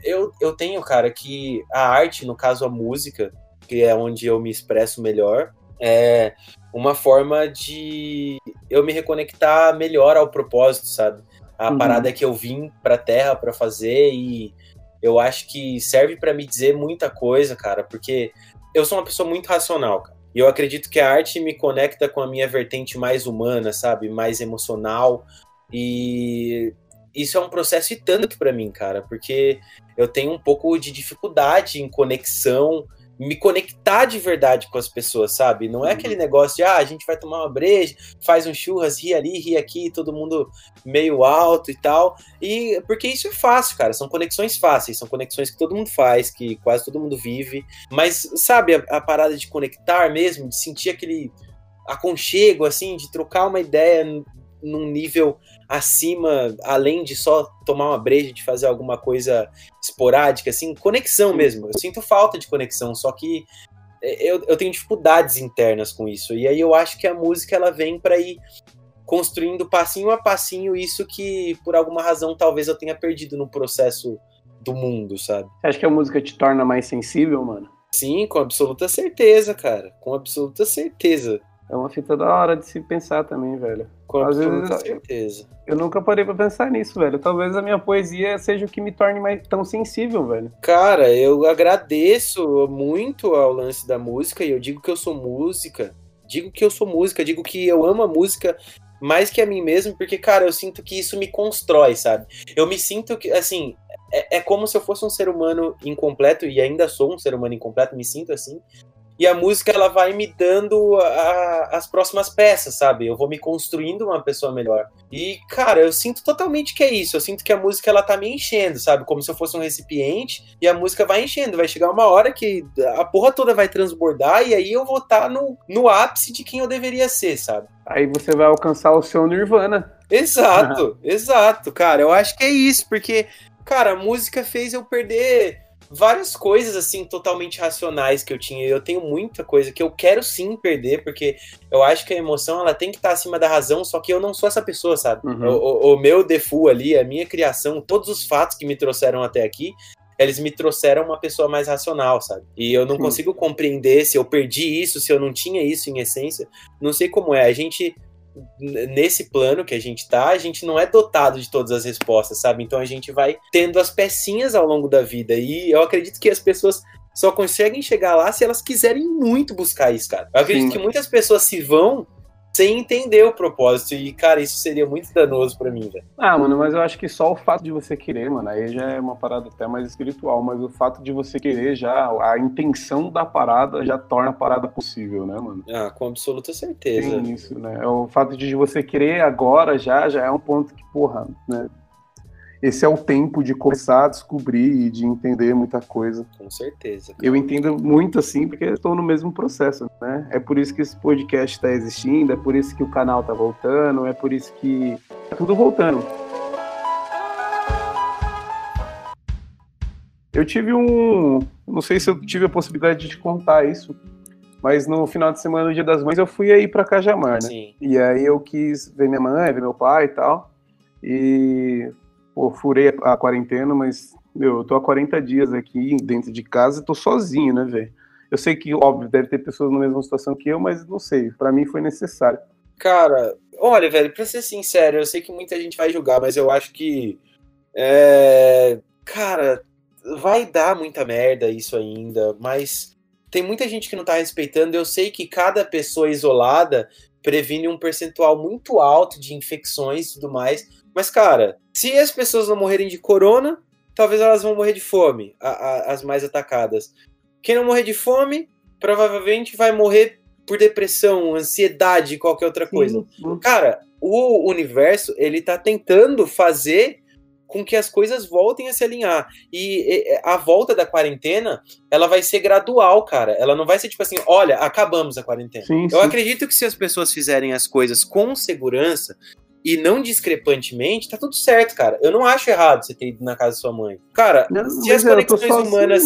eu, eu tenho, cara, que a arte, no caso a música, que é onde eu me expresso melhor, é uma forma de eu me reconectar melhor ao propósito, sabe? A uhum. parada que eu vim pra terra para fazer e eu acho que serve para me dizer muita coisa, cara, porque eu sou uma pessoa muito racional, cara. E eu acredito que a arte me conecta com a minha vertente mais humana, sabe? Mais emocional. E isso é um processo e tanto para mim, cara, porque eu tenho um pouco de dificuldade em conexão me conectar de verdade com as pessoas, sabe? Não é aquele uhum. negócio de, ah, a gente vai tomar uma breja, faz um churras, ri ali, ri aqui, todo mundo meio alto e tal. E porque isso é fácil, cara. São conexões fáceis, são conexões que todo mundo faz, que quase todo mundo vive. Mas, sabe, a, a parada de conectar mesmo, de sentir aquele aconchego, assim, de trocar uma ideia num nível acima, além de só tomar uma breja, de fazer alguma coisa esporádica, assim, conexão mesmo. Eu sinto falta de conexão, só que é, eu, eu tenho dificuldades internas com isso. E aí eu acho que a música ela vem para ir construindo passinho a passinho isso que por alguma razão talvez eu tenha perdido no processo do mundo, sabe? Você acha que a música te torna mais sensível, mano? Sim, com absoluta certeza, cara. Com absoluta certeza. É uma fita da hora de se pensar também, velho. Com Às vezes, certeza. Eu, eu, nunca parei pra pensar nisso, velho. Talvez a minha poesia seja o que me torne mais tão sensível, velho. Cara, eu agradeço muito ao lance da música e eu digo que eu sou música. Digo que eu sou música, digo que eu amo a música mais que a mim mesmo, porque, cara, eu sinto que isso me constrói, sabe? Eu me sinto que, assim, é, é como se eu fosse um ser humano incompleto, e ainda sou um ser humano incompleto, me sinto assim, e a música ela vai me dando a, as próximas peças, sabe? Eu vou me construindo uma pessoa melhor. E, cara, eu sinto totalmente que é isso. Eu sinto que a música ela tá me enchendo, sabe? Como se eu fosse um recipiente e a música vai enchendo. Vai chegar uma hora que a porra toda vai transbordar e aí eu vou estar tá no, no ápice de quem eu deveria ser, sabe? Aí você vai alcançar o seu Nirvana. Exato, exato, cara. Eu acho que é isso, porque, cara, a música fez eu perder várias coisas assim totalmente racionais que eu tinha. Eu tenho muita coisa que eu quero sim perder, porque eu acho que a emoção ela tem que estar acima da razão, só que eu não sou essa pessoa, sabe? Uhum. O, o, meu default ali, a minha criação, todos os fatos que me trouxeram até aqui, eles me trouxeram uma pessoa mais racional, sabe? E eu não uhum. consigo compreender se eu perdi isso, se eu não tinha isso em essência. Não sei como é. A gente nesse plano que a gente tá, a gente não é dotado de todas as respostas, sabe? Então a gente vai tendo as pecinhas ao longo da vida. E eu acredito que as pessoas só conseguem chegar lá se elas quiserem muito buscar isso, cara. Eu acredito Sim. que muitas pessoas se vão sem entender o propósito. E, cara, isso seria muito danoso para mim, velho. Ah, mano, mas eu acho que só o fato de você querer, mano, aí já é uma parada até mais espiritual, mas o fato de você querer já, a intenção da parada já torna a parada possível, né, mano? Ah, com absoluta certeza. Tem isso, né? O fato de você querer agora já, já é um ponto que, porra, né? Esse é o tempo de começar a descobrir e de entender muita coisa. Com certeza. Cara. Eu entendo muito assim, porque estou no mesmo processo, né? É por isso que esse podcast está existindo, é por isso que o canal está voltando, é por isso que tá tudo voltando. Eu tive um. Não sei se eu tive a possibilidade de te contar isso, mas no final de semana, no Dia das Mães, eu fui aí para Cajamar, né? Sim. E aí eu quis ver minha mãe, ver meu pai e tal. E pô, furei a quarentena, mas, meu, eu tô há 40 dias aqui dentro de casa e tô sozinho, né, velho? Eu sei que, óbvio, deve ter pessoas na mesma situação que eu, mas não sei, para mim foi necessário. Cara, olha, velho, pra ser sincero, eu sei que muita gente vai julgar, mas eu acho que. É... Cara, vai dar muita merda isso ainda, mas tem muita gente que não tá respeitando. Eu sei que cada pessoa isolada previne um percentual muito alto de infecções e tudo mais. Mas, cara, se as pessoas não morrerem de corona, talvez elas vão morrer de fome, a, a, as mais atacadas. Quem não morrer de fome, provavelmente vai morrer por depressão, ansiedade, qualquer outra coisa. Sim. Cara, o universo, ele tá tentando fazer com que as coisas voltem a se alinhar. E a volta da quarentena, ela vai ser gradual, cara. Ela não vai ser tipo assim, olha, acabamos a quarentena. Sim, Eu sim. acredito que se as pessoas fizerem as coisas com segurança, e não discrepantemente, tá tudo certo, cara. Eu não acho errado você ter ido na casa da sua mãe. Cara, não, se as conexões humanas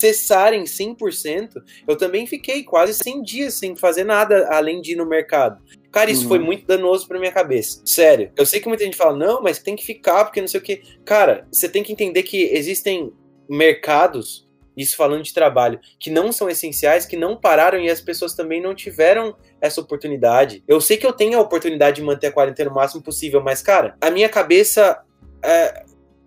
cessarem 100%, eu também fiquei quase 100 dias sem fazer nada além de ir no mercado. Cara, isso uhum. foi muito danoso pra minha cabeça. Sério. Eu sei que muita gente fala, não, mas tem que ficar, porque não sei o quê. Cara, você tem que entender que existem mercados isso falando de trabalho, que não são essenciais, que não pararam e as pessoas também não tiveram essa oportunidade. Eu sei que eu tenho a oportunidade de manter a quarentena o máximo possível, mas, cara, a minha cabeça. É,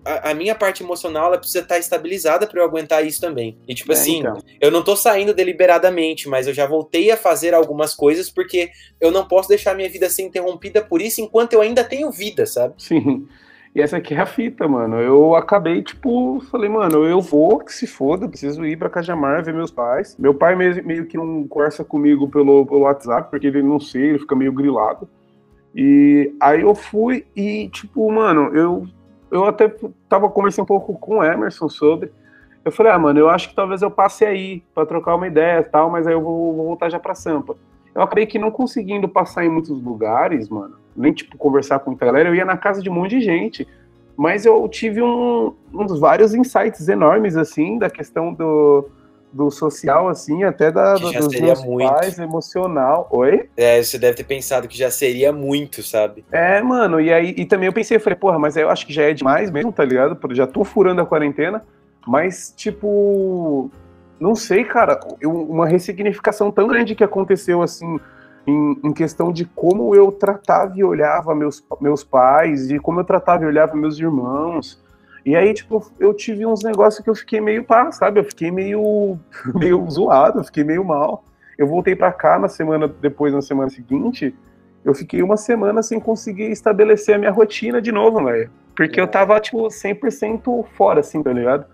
a, a, minha parte emocional ela precisa estar estabilizada para eu aguentar isso também. E tipo é, assim, então. eu não tô saindo deliberadamente, mas eu já voltei a fazer algumas coisas porque eu não posso deixar minha vida ser interrompida por isso enquanto eu ainda tenho vida, sabe? Sim. E essa aqui é a fita, mano. Eu acabei, tipo, falei, mano, eu vou, que se foda, preciso ir pra Cajamar ver meus pais. Meu pai meio, meio que não conversa comigo pelo, pelo WhatsApp, porque ele não sei, ele fica meio grilado. E aí eu fui e, tipo, mano, eu, eu até tava conversando um pouco com o Emerson sobre. Eu falei, ah, mano, eu acho que talvez eu passe aí pra trocar uma ideia e tal, mas aí eu vou, vou voltar já pra Sampa. Eu acabei que não conseguindo passar em muitos lugares, mano nem tipo conversar com muita galera, eu ia na casa de um monte de gente. Mas eu tive um, uns vários insights enormes, assim, da questão do, do social, assim, até da, do, dos meus muito. pais, emocional. Oi? É, você deve ter pensado que já seria muito, sabe? É, mano, e aí e também eu pensei, eu falei, porra, mas eu acho que já é demais mesmo, tá ligado? Já tô furando a quarentena, mas, tipo, não sei, cara, uma ressignificação tão grande que aconteceu, assim, em, em, questão de como eu tratava e olhava meus, meus pais, de como eu tratava e olhava meus irmãos. E aí, tipo, eu tive uns negócios que eu fiquei meio pá, sabe? Eu fiquei meio, meio zoado, eu fiquei meio mal. Eu voltei para cá na semana depois, na semana seguinte, eu fiquei uma semana sem conseguir estabelecer a minha rotina de novo, velho. Porque eu tava, tipo, 100% fora, assim, tá ligado?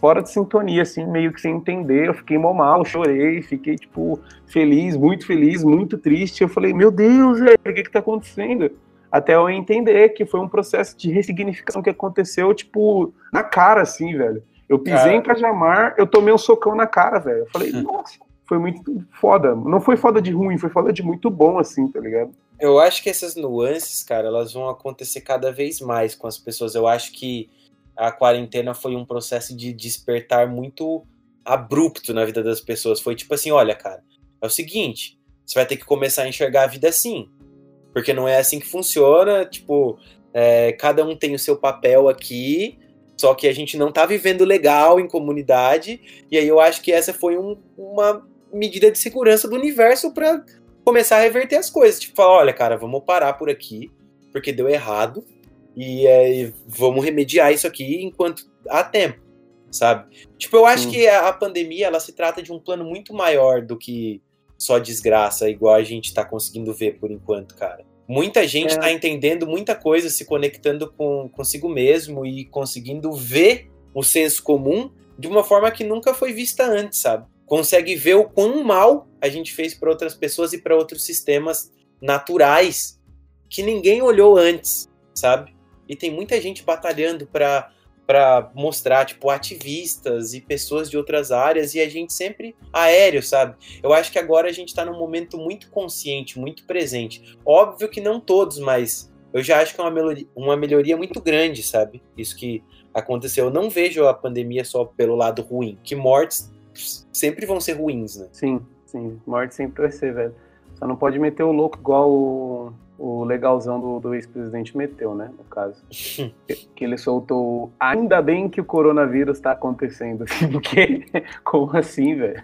fora de sintonia, assim, meio que sem entender. Eu fiquei mal, mal chorei, fiquei, tipo, feliz, muito feliz, muito triste. Eu falei, meu Deus, velho, o que que tá acontecendo? Até eu entender que foi um processo de ressignificação que aconteceu, tipo, na cara, assim, velho. Eu pisei cara. em Cajamar, eu tomei um socão na cara, velho. Eu falei, nossa, foi muito foda. Não foi foda de ruim, foi foda de muito bom, assim, tá ligado? Eu acho que essas nuances, cara, elas vão acontecer cada vez mais com as pessoas. Eu acho que a quarentena foi um processo de despertar muito abrupto na vida das pessoas. Foi tipo assim: olha, cara, é o seguinte, você vai ter que começar a enxergar a vida assim. Porque não é assim que funciona. Tipo, é, cada um tem o seu papel aqui, só que a gente não tá vivendo legal em comunidade. E aí eu acho que essa foi um, uma medida de segurança do universo para começar a reverter as coisas. Tipo, falar: olha, cara, vamos parar por aqui, porque deu errado e é, vamos remediar isso aqui enquanto há tempo, sabe? Tipo, eu acho que a, a, pandemia ela se trata de um plano muito maior do que só desgraça, igual a gente tá conseguindo ver por enquanto, cara. Muita gente é. tá entendendo muita coisa, se conectando com consigo mesmo e conseguindo ver o senso comum de uma forma que nunca foi vista antes, sabe? Consegue ver o quão mal a gente fez para outras pessoas e para outros sistemas naturais que ninguém olhou antes, sabe? e tem muita gente batalhando para para mostrar, tipo, ativistas e pessoas de outras áreas e a gente sempre aéreo, sabe? Eu acho que agora a gente está num momento muito consciente, muito presente. Óbvio que não todos, mas eu já acho que é uma melhoria, uma melhoria muito grande, sabe? Isso que aconteceu. Eu não vejo a pandemia só pelo lado ruim, que mortes sempre vão ser ruins, né? Sim, sim, morte sempre vai ser, velho. Só não pode meter o louco igual o o legalzão do, do ex-presidente meteu, né? No caso. que ele soltou. Ainda bem que o coronavírus tá acontecendo. Porque. Como assim, velho?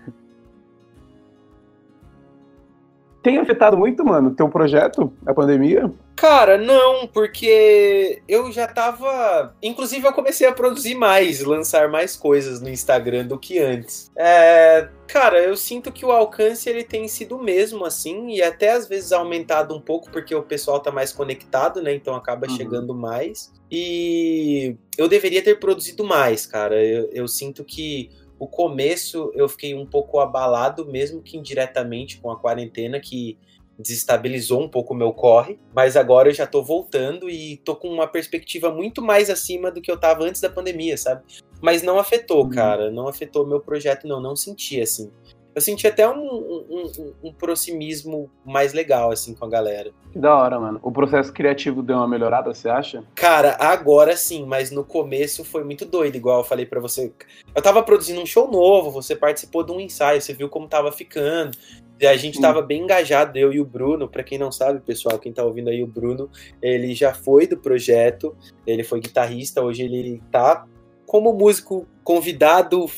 Tem afetado muito, mano, teu projeto, a pandemia? Cara, não, porque eu já tava. Inclusive, eu comecei a produzir mais, lançar mais coisas no Instagram do que antes. É. Cara, eu sinto que o alcance ele tem sido o mesmo, assim, e até às vezes aumentado um pouco, porque o pessoal tá mais conectado, né? Então acaba uhum. chegando mais. E eu deveria ter produzido mais, cara. Eu, eu sinto que o começo eu fiquei um pouco abalado, mesmo que indiretamente com a quarentena, que desestabilizou um pouco o meu corre, mas agora eu já tô voltando e tô com uma perspectiva muito mais acima do que eu tava antes da pandemia, sabe? Mas não afetou, uhum. cara, não afetou meu projeto, não, não senti assim eu senti até um, um, um, um, proximismo mais legal, assim, com a galera. Que da hora, mano. O processo criativo deu uma melhorada, você acha? Cara, agora sim, mas no começo foi muito doido, igual eu falei para você. Eu tava produzindo um show novo, você participou de um ensaio, você viu como tava ficando. E a gente tava bem engajado, eu e o Bruno. Para quem não sabe, pessoal, quem tá ouvindo aí, o Bruno, ele já foi do projeto, ele foi guitarrista, hoje ele tá como músico convidado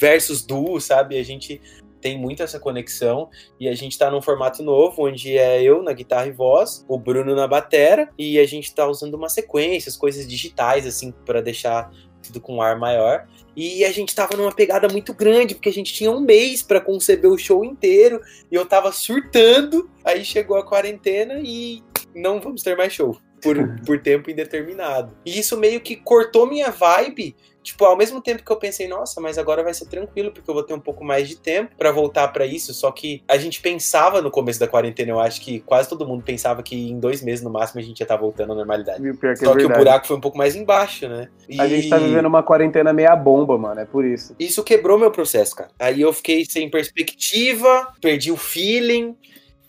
versus duo, sabe? A gente tem muito essa conexão e a gente tá num formato novo, onde é eu na guitarra e voz, o Bruno na batera e a gente tá usando uma sequência, coisas digitais assim para deixar tudo com um ar maior. E a gente tava numa pegada muito grande, porque a gente tinha um mês para conceber o show inteiro e eu tava surtando. Aí chegou a quarentena e não vamos ter mais show por, por tempo indeterminado. E isso meio que cortou minha vibe Tipo, ao mesmo tempo que eu pensei, nossa, mas agora vai ser tranquilo, porque eu vou ter um pouco mais de tempo para voltar para isso. Só que a gente pensava no começo da quarentena, eu acho que quase todo mundo pensava que em dois meses no máximo a gente ia estar tá voltando à normalidade. Que é Só é que o buraco foi um pouco mais embaixo, né? E... A gente tá vivendo uma quarentena meia bomba, mano, é por isso. Isso quebrou meu processo, cara. Aí eu fiquei sem perspectiva, perdi o feeling.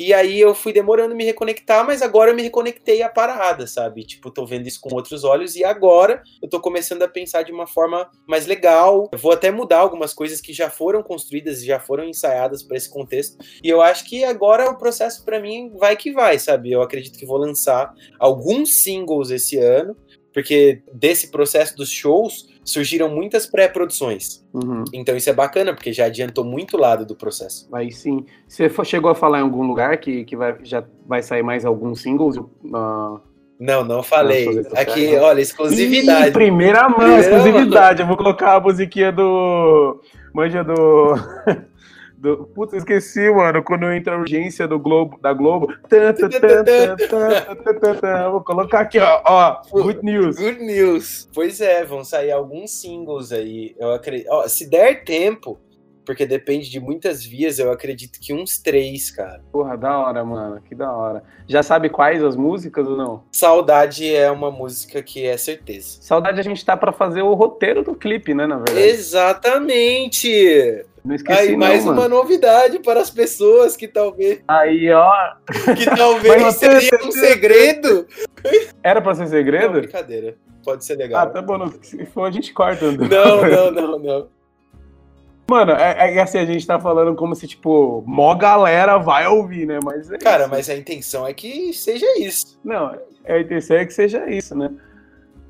E aí eu fui demorando me reconectar, mas agora eu me reconectei à parada, sabe? Tipo, tô vendo isso com outros olhos e agora eu tô começando a pensar de uma forma mais legal. Eu vou até mudar algumas coisas que já foram construídas e já foram ensaiadas para esse contexto. E eu acho que agora o processo para mim vai que vai, sabe? Eu acredito que vou lançar alguns singles esse ano porque desse processo dos shows surgiram muitas pré-produções. Uhum. Então isso é bacana, porque já adiantou muito lado do processo. Aí sim. Você chegou a falar em algum lugar que, que vai, já vai sair mais alguns singles? Uh... Não, não falei. Aqui, olha, exclusividade. Ih, primeira mão, primeira exclusividade. Mão. Eu vou colocar a musiquinha do. Manja do. Do... Putz, esqueci, mano, quando entra a urgência do Globo, da Globo. Vou colocar aqui, ó, ó. Good news. Good news. Pois é, vão sair alguns singles aí. Eu acredito. Ó, se der tempo, porque depende de muitas vias, eu acredito que uns três, cara. Porra, da hora, mano, que da hora. Já sabe quais as músicas ou não? Saudade é uma música que é certeza. Saudade a gente tá para fazer o roteiro do clipe, né, na verdade. Exatamente! Não esqueci, Aí, mais não, uma novidade para as pessoas que talvez. Aí, ó. Que talvez seria um segredo. Era para ser segredo? Não, brincadeira. Pode ser legal. Ah, tá bom. Se for, a gente corta. Não, não, não, não. Mano, é, é assim, a gente tá falando como se, tipo, mó galera vai ouvir, né? Mas é Cara, isso. mas a intenção é que seja isso. Não, a intenção é que seja isso, né?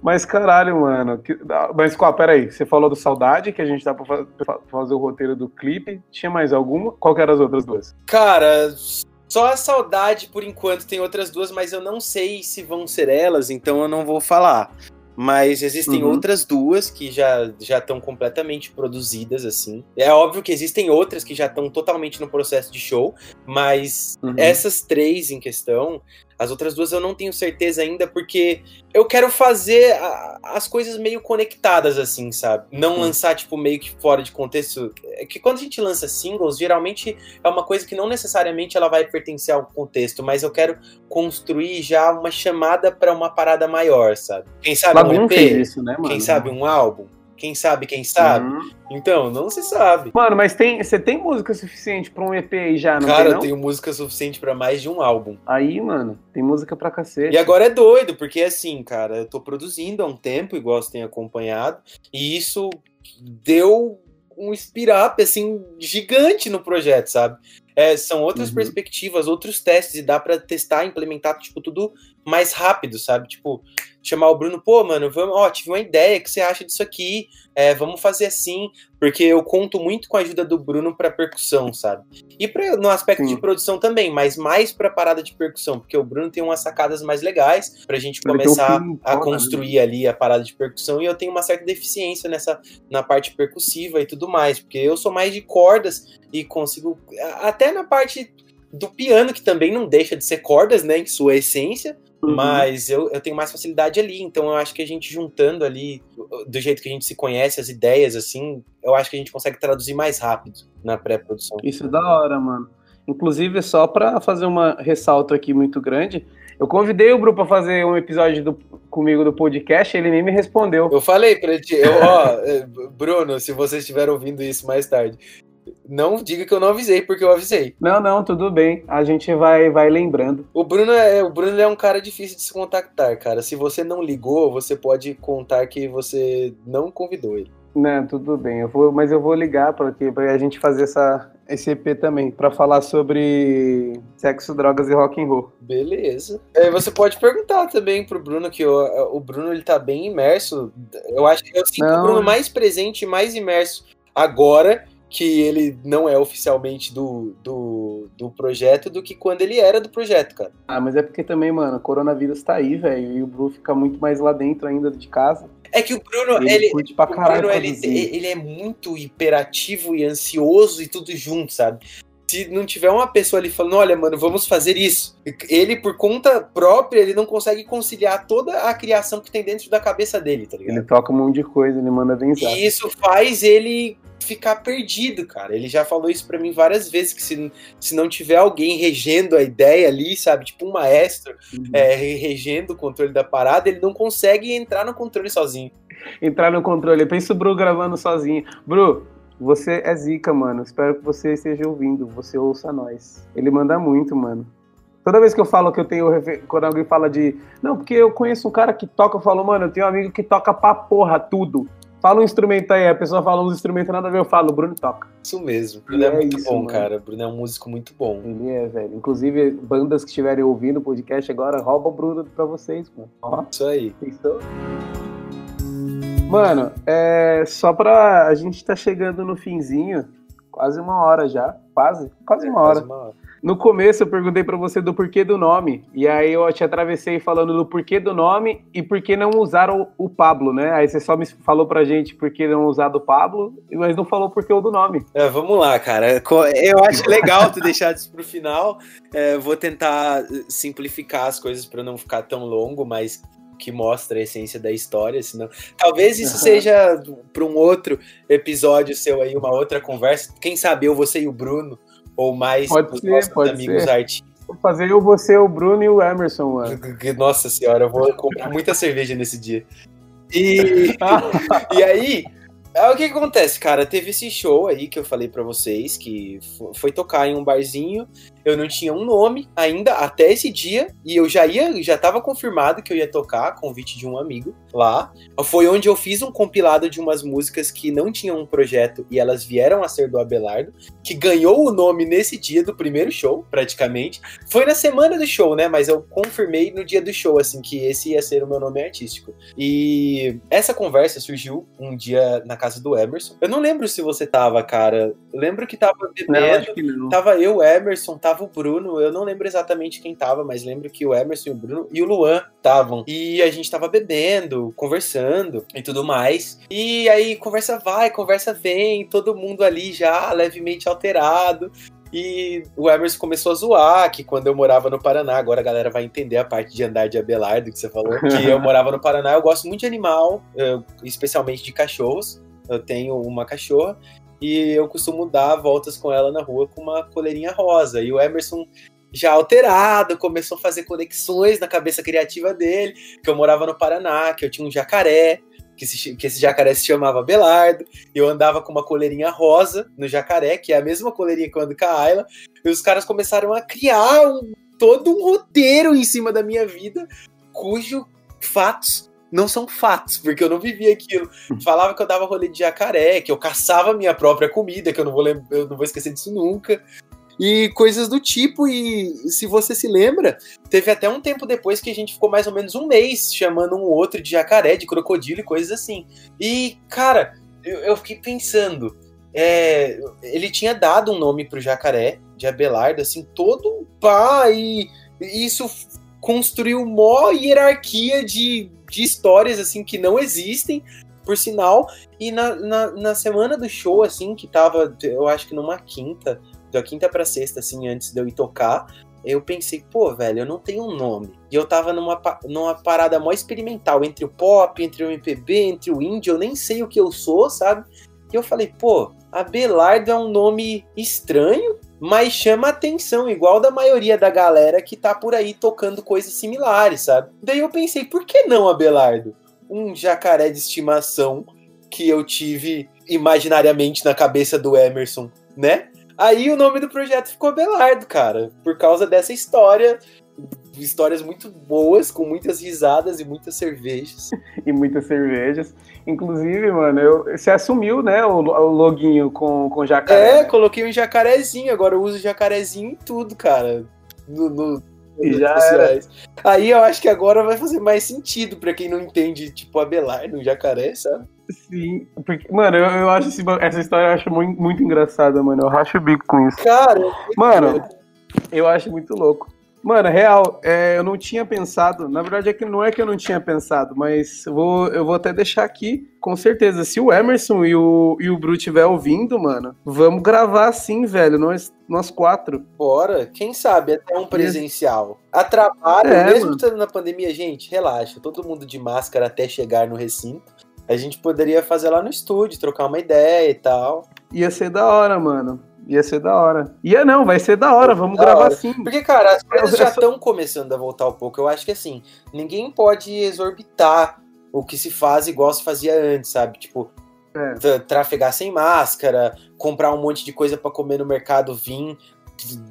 Mas caralho, mano. Que... Mas qual, peraí, você falou do Saudade, que a gente tá pra fazer o roteiro do clipe. Tinha mais alguma? Qual que eram as outras duas? Cara, só a Saudade por enquanto tem outras duas, mas eu não sei se vão ser elas, então eu não vou falar. Mas existem uhum. outras duas que já já estão completamente produzidas assim. É óbvio que existem outras que já estão totalmente no processo de show, mas uhum. essas três em questão, as outras duas eu não tenho certeza ainda, porque eu quero fazer a, as coisas meio conectadas, assim, sabe? Não lançar, tipo, meio que fora de contexto. É que quando a gente lança singles, geralmente é uma coisa que não necessariamente ela vai pertencer ao contexto, mas eu quero construir já uma chamada para uma parada maior, sabe? Quem sabe um EP? Isso, né, Quem sabe um álbum? Quem sabe, quem sabe? Uhum. Então, não se sabe. Mano, mas tem, você tem música suficiente pra um EP aí já, não Cara, tem, eu tenho música suficiente para mais de um álbum. Aí, mano, tem música pra cacete. E agora é doido, porque assim, cara, eu tô produzindo há um tempo, igual você tem acompanhado, e isso deu um speed-up, assim, gigante no projeto, sabe? É, são outras uhum. perspectivas, outros testes, e dá para testar, implementar, tipo, tudo mais rápido, sabe? Tipo, chamar o Bruno, pô, mano, vamos, ó, tive uma ideia, o que você acha disso aqui? É, vamos fazer assim, porque eu conto muito com a ajuda do Bruno para percussão, sabe? E pra, no aspecto Sim. de produção também, mas mais pra parada de percussão, porque o Bruno tem umas sacadas mais legais pra gente começar um a né? construir né? ali a parada de percussão, e eu tenho uma certa deficiência nessa na parte percussiva e tudo mais, porque eu sou mais de cordas e consigo até na parte do piano, que também não deixa de ser cordas, né, em sua essência, Uhum. Mas eu, eu tenho mais facilidade ali, então eu acho que a gente juntando ali, do jeito que a gente se conhece, as ideias, assim, eu acho que a gente consegue traduzir mais rápido na pré-produção. Isso é da hora, mano. Inclusive, só para fazer uma ressalto aqui muito grande, eu convidei o Bruno para fazer um episódio do, comigo do podcast, ele nem me respondeu. Eu falei para ele, eu, ó, Bruno, se você estiver ouvindo isso mais tarde, não diga que eu não avisei, porque eu avisei. Não, não, tudo bem. A gente vai, vai lembrando. O Bruno é, o Bruno é um cara difícil de se contactar, cara. Se você não ligou, você pode contar que você não convidou ele. Não, tudo bem. Eu vou, mas eu vou ligar para a gente fazer essa, esse EP também, para falar sobre sexo, drogas e rock and roll. Beleza. É, você pode perguntar também pro Bruno que o, o Bruno ele tá bem imerso. Eu acho que eu sinto não. o Bruno mais presente, mais imerso agora que ele não é oficialmente do, do, do projeto do que quando ele era do projeto, cara. Ah, mas é porque também, mano, o coronavírus tá aí, velho, e o Bruno fica muito mais lá dentro ainda de casa. É que o Bruno, ele, ele, o Bruno ele, ele é muito hiperativo e ansioso e tudo junto, sabe? se não tiver uma pessoa ali falando, olha, mano, vamos fazer isso, ele, por conta própria, ele não consegue conciliar toda a criação que tem dentro da cabeça dele, tá ligado? Ele toca um monte de coisa, ele manda bem E isso faz ele ficar perdido, cara. Ele já falou isso para mim várias vezes, que se, se não tiver alguém regendo a ideia ali, sabe, tipo um maestro uhum. é, regendo o controle da parada, ele não consegue entrar no controle sozinho. Entrar no controle. Pensa o Bru gravando sozinho. Bru, você é zica, mano. Espero que você esteja ouvindo. Você ouça nós. Ele manda muito, mano. Toda vez que eu falo que eu tenho. Quando alguém fala de. Não, porque eu conheço um cara que toca, eu falo, mano, eu tenho um amigo que toca pra porra tudo. Fala um instrumento aí, a pessoa fala uns instrumentos nada a ver, eu falo, o Bruno toca. Isso mesmo. O Bruno é, é, muito isso, bom, mano. cara. O Bruno é um músico muito bom. Ele é, velho. Inclusive, bandas que estiverem ouvindo o podcast agora, rouba o Bruno pra vocês, mano. Ó, isso aí. Pensou? Mano, é, só pra. A gente tá chegando no finzinho, quase uma hora já. Quase, quase uma hora. Quase uma hora. No começo eu perguntei para você do porquê do nome, e aí eu te atravessei falando do porquê do nome e por que não usar o, Pablo, né? Aí você só me falou pra gente por que não usar do Pablo, mas não falou por que o do nome. É, vamos lá, cara. Eu acho legal tu deixar isso pro final. É, vou tentar simplificar as coisas para não ficar tão longo, mas que mostra a essência da história, senão talvez isso seja para um outro episódio seu aí, uma outra conversa. Quem sabe eu, você e o Bruno ou mais pode ser, nossos pode amigos ser. artistas. Vou fazer eu, você, o Bruno e o Emerson, mano. Nossa senhora, eu vou comprar muita cerveja nesse dia. E, e aí, é o que, acontece, cara? Teve esse show aí que eu falei para vocês, que foi tocar em um barzinho. Eu não tinha um nome ainda até esse dia, e eu já ia, já tava confirmado que eu ia tocar, convite de um amigo lá. Foi onde eu fiz um compilado de umas músicas que não tinham um projeto e elas vieram a ser do Abelardo, que ganhou o nome nesse dia do primeiro show, praticamente. Foi na semana do show, né? Mas eu confirmei no dia do show, assim, que esse ia ser o meu nome artístico. E essa conversa surgiu um dia na casa do Emerson. Eu não lembro se você tava, cara. Eu lembro que tava bebendo. Não, tava eu, Emerson, tava o Bruno. Eu não lembro exatamente quem tava, mas lembro que o Emerson e o Bruno e o Luan estavam. E a gente tava bebendo, conversando e tudo mais. E aí conversa vai, conversa vem, todo mundo ali já levemente alterado. E o Emerson começou a zoar que quando eu morava no Paraná, agora a galera vai entender a parte de andar de Abelardo que você falou, que eu morava no Paraná, eu gosto muito de animal, especialmente de cachorros. Eu tenho uma cachorra e eu costumo dar voltas com ela na rua com uma coleirinha rosa. E o Emerson, já alterado, começou a fazer conexões na cabeça criativa dele, que eu morava no Paraná, que eu tinha um jacaré, que, se, que esse jacaré se chamava Belardo, eu andava com uma coleirinha rosa no jacaré, que é a mesma coleirinha que eu ando com a Ayla, e os caras começaram a criar um, todo um roteiro em cima da minha vida, cujo fatos não são fatos, porque eu não vivi aquilo. Falava que eu dava rolê de jacaré, que eu caçava minha própria comida, que eu não vou, lembra, eu não vou esquecer disso nunca. E coisas do tipo, e se você se lembra, teve até um tempo depois que a gente ficou mais ou menos um mês chamando um outro de jacaré, de crocodilo e coisas assim. E, cara, eu, eu fiquei pensando, é, ele tinha dado um nome pro jacaré, de Abelardo, assim, todo pá, e isso construiu mó hierarquia de, de histórias, assim, que não existem, por sinal. E na, na, na, semana do show, assim, que tava, eu acho que numa quinta, da quinta pra sexta, assim, antes de eu ir tocar, eu pensei, pô, velho, eu não tenho um nome. E eu tava numa, numa parada mó experimental, entre o pop, entre o MPB, entre o indie, eu nem sei o que eu sou, sabe? E eu falei, pô, Abelardo é um nome estranho, mas chama atenção, igual da maioria da galera que tá por aí tocando coisas similares, sabe? Daí eu pensei, por que não, Abelardo? Um jacaré de estimação que eu tive imaginariamente na cabeça do Emerson, né? Aí o nome do projeto ficou Abelardo, cara, por causa dessa história histórias muito boas, com muitas risadas e muitas cervejas. e muitas cervejas. Inclusive, mano, eu, você assumiu, né, o, o loginho com, com jacaré. É, coloquei um jacarezinho, agora eu uso jacarezinho em tudo, cara. No, no, e já. Aí eu acho que agora vai fazer mais sentido para quem não entende, tipo, Abelardo, um jacaré, sabe? Sim, porque, mano, eu, eu acho esse, essa história eu acho muito, muito engraçada, mano. Eu racho o bico com isso. Cara, mano, eu acho muito louco. Mano, real, é, eu não tinha pensado. Na verdade, é que não é que eu não tinha pensado, mas eu vou, eu vou até deixar aqui, com certeza. Se o Emerson e o, e o Bru estiver ouvindo, mano, vamos gravar assim, velho, nós, nós quatro. Bora, quem sabe até um presencial. A trabalho, é, mesmo estando na pandemia, gente, relaxa, todo mundo de máscara até chegar no recinto. A gente poderia fazer lá no estúdio, trocar uma ideia e tal. Ia ser da hora, mano. Ia ser da hora. Ia não, vai ser da hora, vamos da gravar hora. sim. Porque, cara, as coisas já estão começando a voltar um pouco. Eu acho que assim, ninguém pode exorbitar o que se faz igual se fazia antes, sabe? Tipo, é. trafegar sem máscara, comprar um monte de coisa para comer no mercado, vir,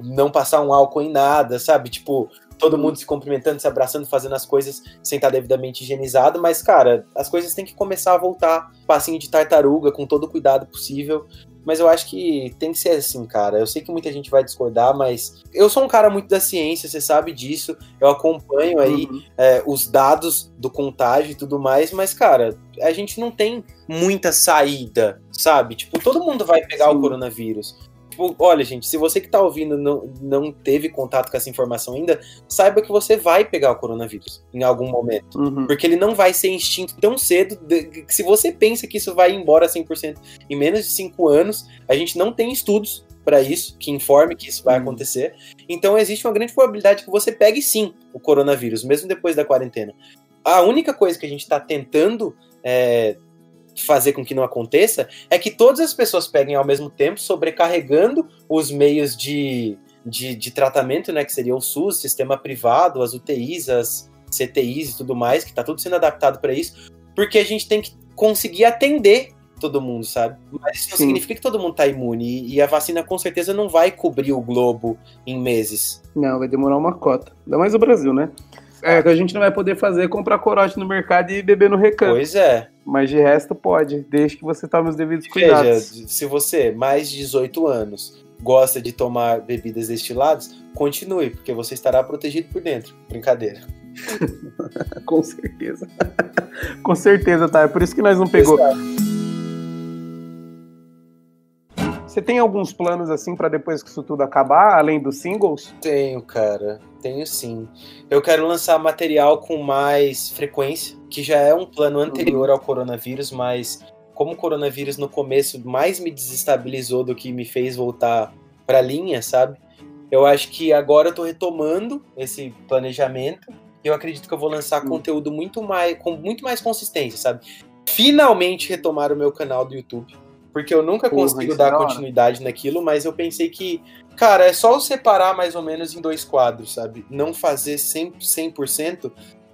não passar um álcool em nada, sabe? Tipo, todo mundo se cumprimentando, se abraçando, fazendo as coisas sem estar devidamente higienizado, mas, cara, as coisas têm que começar a voltar passinho de tartaruga, com todo o cuidado possível. Mas eu acho que tem que ser assim, cara. Eu sei que muita gente vai discordar, mas eu sou um cara muito da ciência, você sabe disso. Eu acompanho aí uhum. é, os dados do contágio e tudo mais, mas, cara, a gente não tem muita saída, sabe? Tipo, todo mundo vai pegar Sim. o coronavírus. Tipo, olha, gente, se você que tá ouvindo não, não teve contato com essa informação ainda, saiba que você vai pegar o coronavírus em algum momento. Uhum. Porque ele não vai ser extinto tão cedo. De, se você pensa que isso vai embora 100% em menos de 5 anos, a gente não tem estudos para isso, que informe que isso vai uhum. acontecer. Então existe uma grande probabilidade que você pegue sim o coronavírus, mesmo depois da quarentena. A única coisa que a gente está tentando é, fazer com que não aconteça é que todas as pessoas peguem ao mesmo tempo, sobrecarregando os meios de, de, de tratamento, né, que seria o SUS, sistema privado, as UTIs, as CTIs e tudo mais, que está tudo sendo adaptado para isso, porque a gente tem que conseguir atender todo mundo, sabe? Mas isso não Sim. significa que todo mundo tá imune. E, a vacina com certeza não vai cobrir o globo em meses. Não, vai demorar uma cota. Ainda mais o Brasil, né? É, que a gente não vai poder fazer é comprar corote no mercado e beber no recanto. Pois é. Mas de resto pode, desde que você tome os devidos cuidados. Veja, se você, mais de 18 anos, gosta de tomar bebidas destiladas, continue, porque você estará protegido por dentro. Brincadeira. Com certeza. Com certeza, tá? É por isso que nós não pegou. Exato. Você tem alguns planos assim para depois que isso tudo acabar, além dos singles? Tenho, cara. Tenho sim. Eu quero lançar material com mais frequência, que já é um plano anterior uhum. ao coronavírus, mas como o coronavírus no começo mais me desestabilizou do que me fez voltar para a linha, sabe? Eu acho que agora eu tô retomando esse planejamento e eu acredito que eu vou lançar uhum. conteúdo muito mais com muito mais consistência, sabe? Finalmente retomar o meu canal do YouTube porque eu nunca Porra, consigo dar continuidade naquilo, mas eu pensei que, cara, é só separar mais ou menos em dois quadros, sabe? Não fazer 100%, 100%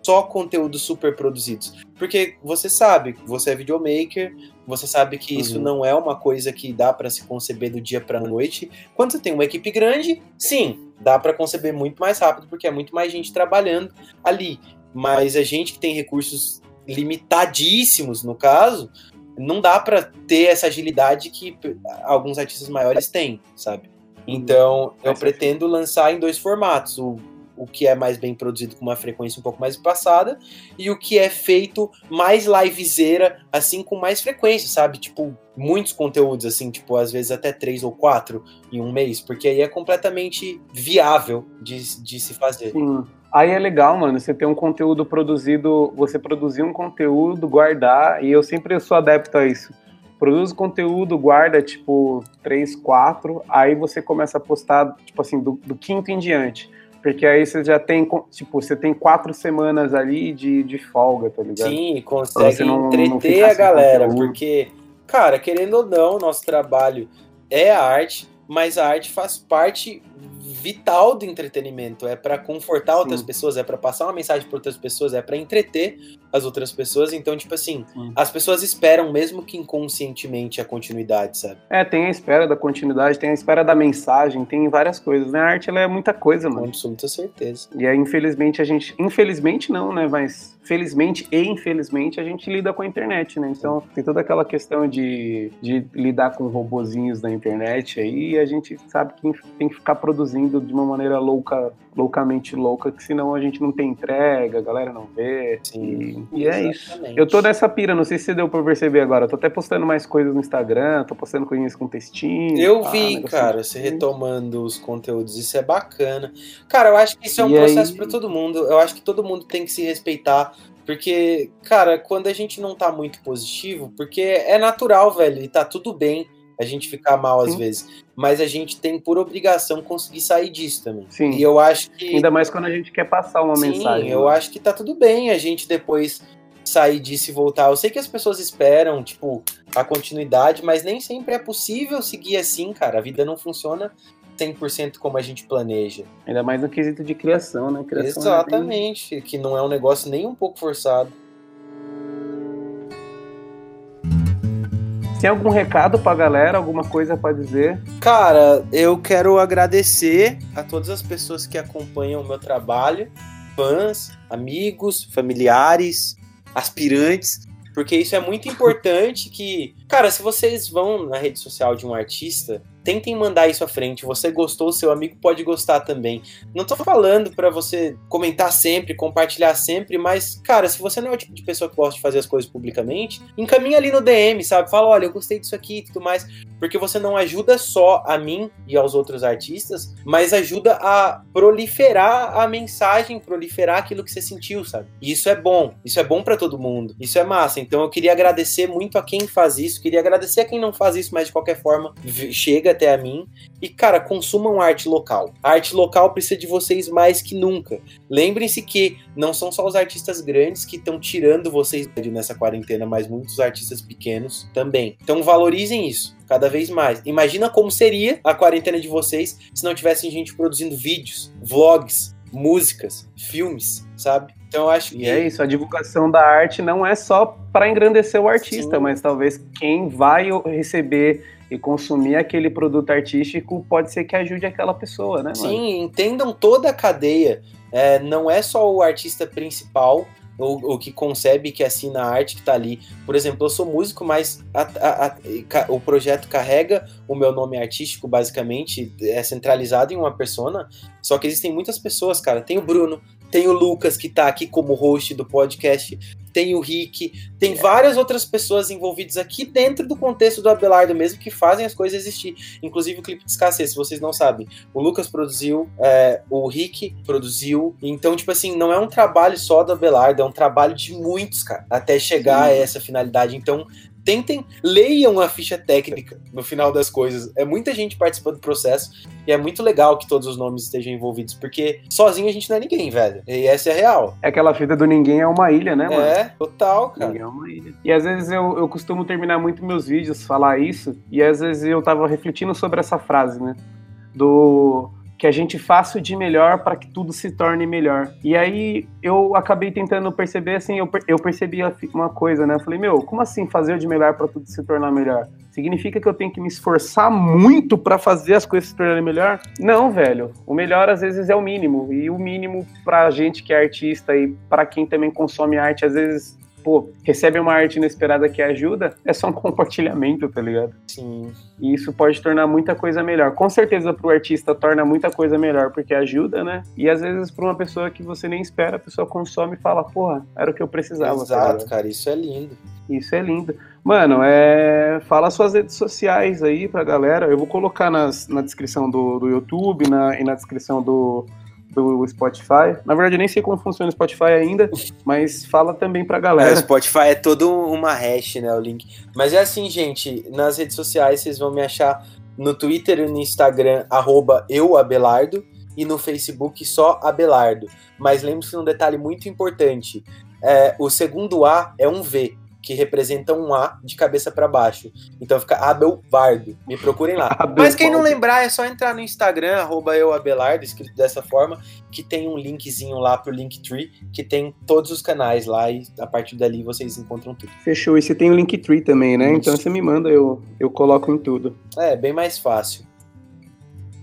só conteúdos super produzidos. Porque você sabe, você é videomaker, você sabe que uhum. isso não é uma coisa que dá para se conceber do dia para noite. Quando você tem uma equipe grande, sim, dá para conceber muito mais rápido, porque é muito mais gente trabalhando ali. Mas a gente que tem recursos limitadíssimos, no caso, não dá para ter essa agilidade que alguns artistas maiores têm, sabe? Uhum. Então, eu pretendo lançar em dois formatos. O, o que é mais bem produzido com uma frequência um pouco mais passada e o que é feito mais livezeira, assim, com mais frequência, sabe? Tipo, muitos conteúdos, assim, tipo, às vezes até três ou quatro em um mês, porque aí é completamente viável de, de se fazer. Sim. Aí é legal, mano, você ter um conteúdo produzido, você produzir um conteúdo, guardar, e eu sempre sou adepto a isso. Produz conteúdo, guarda, tipo, três, quatro, aí você começa a postar, tipo assim, do, do quinto em diante. Porque aí você já tem, tipo, você tem quatro semanas ali de, de folga, tá ligado? Sim, consegue não, entreter não a galera, porque, cara, querendo ou não, nosso trabalho é a arte, mas a arte faz parte vital do entretenimento. É para confortar Sim. outras pessoas, é para passar uma mensagem para outras pessoas, é para entreter as outras pessoas. Então, tipo assim, Sim. as pessoas esperam, mesmo que inconscientemente, a continuidade, sabe? É, tem a espera da continuidade, tem a espera da mensagem, tem várias coisas. Né? A arte ela é muita coisa, mano. Com absoluta certeza. E aí, infelizmente, a gente. Infelizmente não, né? Mas felizmente e infelizmente a gente lida com a internet, né? Então tem toda aquela questão de, de lidar com robozinhos da internet aí e a gente sabe que tem que ficar produzindo de uma maneira louca, loucamente louca, que senão a gente não tem entrega, a galera não vê. Sim, e, e é isso. Eu tô nessa pira, não sei se deu pra perceber agora. Eu tô até postando mais coisas no Instagram, tô postando coisinhas com textinho. Eu vi, cara, você retomando os conteúdos, isso é bacana. Cara, eu acho que isso é um e processo aí... para todo mundo. Eu acho que todo mundo tem que se respeitar porque, cara, quando a gente não tá muito positivo, porque é natural, velho, e tá tudo bem a gente ficar mal às Sim. vezes. Mas a gente tem por obrigação conseguir sair disso também. Sim. E eu acho que. Ainda mais quando a gente quer passar uma Sim, mensagem. Eu né? acho que tá tudo bem a gente depois sair disso e voltar. Eu sei que as pessoas esperam, tipo, a continuidade, mas nem sempre é possível seguir assim, cara. A vida não funciona 100% como a gente planeja. Ainda mais no quesito de criação, né? Criação Exatamente, é bem... que não é um negócio nem um pouco forçado. Tem algum recado pra galera, alguma coisa para dizer? Cara, eu quero agradecer a todas as pessoas que acompanham o meu trabalho, fãs, amigos, familiares, aspirantes, porque isso é muito importante que, cara, se vocês vão na rede social de um artista, tentem mandar isso à frente. Você gostou, seu amigo pode gostar também. Não tô falando para você comentar sempre, compartilhar sempre, mas, cara, se você não é o tipo de pessoa que gosta de fazer as coisas publicamente, encaminha ali no DM, sabe? Fala, olha, eu gostei disso aqui e tudo mais, porque você não ajuda só a mim e aos outros artistas, mas ajuda a proliferar a mensagem, proliferar aquilo que você sentiu, sabe? E isso é bom, isso é bom para todo mundo, isso é massa. Então eu queria agradecer muito a quem faz isso, queria agradecer a quem não faz isso, mas de qualquer forma chega até a mim. E, cara, consumam arte local. A arte local precisa de vocês mais que nunca. Lembrem-se que não são só os artistas grandes que estão tirando vocês nessa quarentena, mas muitos artistas pequenos também. Então valorizem isso cada vez mais. Imagina como seria a quarentena de vocês se não tivessem gente produzindo vídeos, vlogs, músicas, filmes, sabe? Então eu acho que. E é isso, a divulgação da arte não é só para engrandecer o artista, Sim. mas talvez quem vai receber e consumir aquele produto artístico pode ser que ajude aquela pessoa, né? Mano? Sim, entendam toda a cadeia. É, não é só o artista principal ou, ou, que concebe que assina a arte que está ali. Por exemplo, eu sou músico, mas a, a, a, o projeto carrega o meu nome artístico, basicamente, é centralizado em uma persona. Só que existem muitas pessoas, cara. Tem o Bruno, tem o Lucas, que está aqui como host do podcast, tem o Rick, tem várias outras pessoas envolvidas aqui dentro do contexto do Abelardo mesmo que fazem as coisas existir. Inclusive o clipe de escassez, se vocês não sabem. O Lucas produziu, é, o Rick produziu. Então, tipo assim, não é um trabalho só do Abelardo, é um trabalho de muitos, cara, até chegar Sim. a essa finalidade. Então, tentem, leiam a ficha técnica no final das coisas. É muita gente participando do processo e é muito legal que todos os nomes estejam envolvidos, porque sozinho a gente não é ninguém, velho. E essa é a real. É aquela fita do ninguém é uma ilha, né, mano? É, total, cara. Ninguém é uma ilha. E às vezes eu, eu costumo terminar muito meus vídeos falar isso, e às vezes eu tava refletindo sobre essa frase, né? Do que a gente faça o de melhor para que tudo se torne melhor. E aí eu acabei tentando perceber assim, eu, eu percebi uma coisa, né? Eu falei, meu, como assim fazer o de melhor para tudo se tornar melhor? Significa que eu tenho que me esforçar muito para fazer as coisas se tornarem melhor? Não, velho. O melhor às vezes é o mínimo. E o mínimo pra gente que é artista e para quem também consome arte, às vezes pô, recebe uma arte inesperada que ajuda, é só um compartilhamento, tá ligado? Sim. E isso pode tornar muita coisa melhor. Com certeza pro artista torna muita coisa melhor porque ajuda, né? E às vezes pra uma pessoa que você nem espera, a pessoa consome e fala, porra, era o que eu precisava. Tá Exato, tá cara, isso é lindo. Isso é lindo. Mano, é... fala suas redes sociais aí pra galera. Eu vou colocar nas, na descrição do, do YouTube na, e na descrição do, do Spotify. Na verdade, eu nem sei como funciona o Spotify ainda, mas fala também pra galera. É, o Spotify é todo uma hash, né, o link. Mas é assim, gente, nas redes sociais vocês vão me achar no Twitter e no Instagram, arroba euabelardo, e no Facebook só Abelardo. Mas lembre-se de um detalhe muito importante, é, o segundo A é um V, que representa um A de cabeça para baixo. Então fica Abelvardo. Me procurem lá. Mas quem não lembrar, é só entrar no Instagram, arroba euabelardo, escrito dessa forma, que tem um linkzinho lá pro Linktree, que tem todos os canais lá e a partir dali vocês encontram tudo. Fechou. E você tem o Linktree também, né? Isso. Então você me manda, eu, eu coloco em tudo. É, bem mais fácil.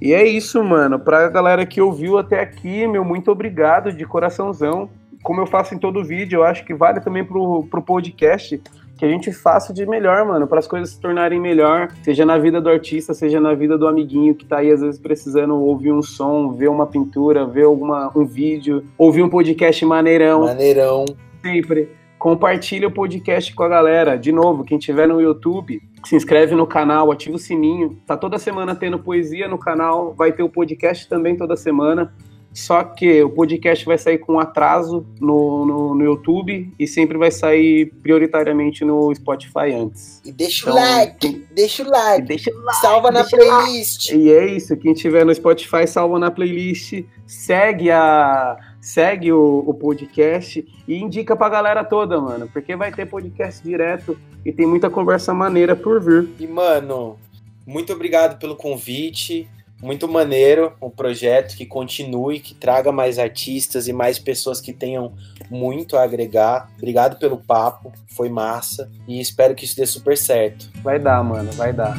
E é isso, mano. Pra galera que ouviu até aqui, meu muito obrigado de coraçãozão. Como eu faço em todo vídeo, eu acho que vale também pro, pro podcast que a gente faça de melhor, mano, para as coisas se tornarem melhor, seja na vida do artista, seja na vida do amiguinho que tá aí às vezes precisando ouvir um som, ver uma pintura, ver alguma um vídeo, ouvir um podcast maneirão. Maneirão. Sempre. Compartilha o podcast com a galera. De novo, quem tiver no YouTube, se inscreve no canal, ativa o sininho. Tá toda semana tendo poesia no canal, vai ter o podcast também toda semana. Só que o podcast vai sair com atraso no, no, no, YouTube e sempre vai sair prioritariamente no Spotify antes. E deixa então, o like, quem... deixa o like, deixa o like, salva na playlist. E é isso, quem tiver no Spotify salva na playlist, segue a segue o, o podcast e indica pra galera toda, mano, porque vai ter podcast direto e tem muita conversa maneira por vir. E mano, muito obrigado pelo convite muito maneiro o um projeto que continue, que traga mais artistas e mais pessoas que tenham muito a agregar. Obrigado pelo papo, foi massa e espero que isso dê super certo. Vai dar, mano, vai dar.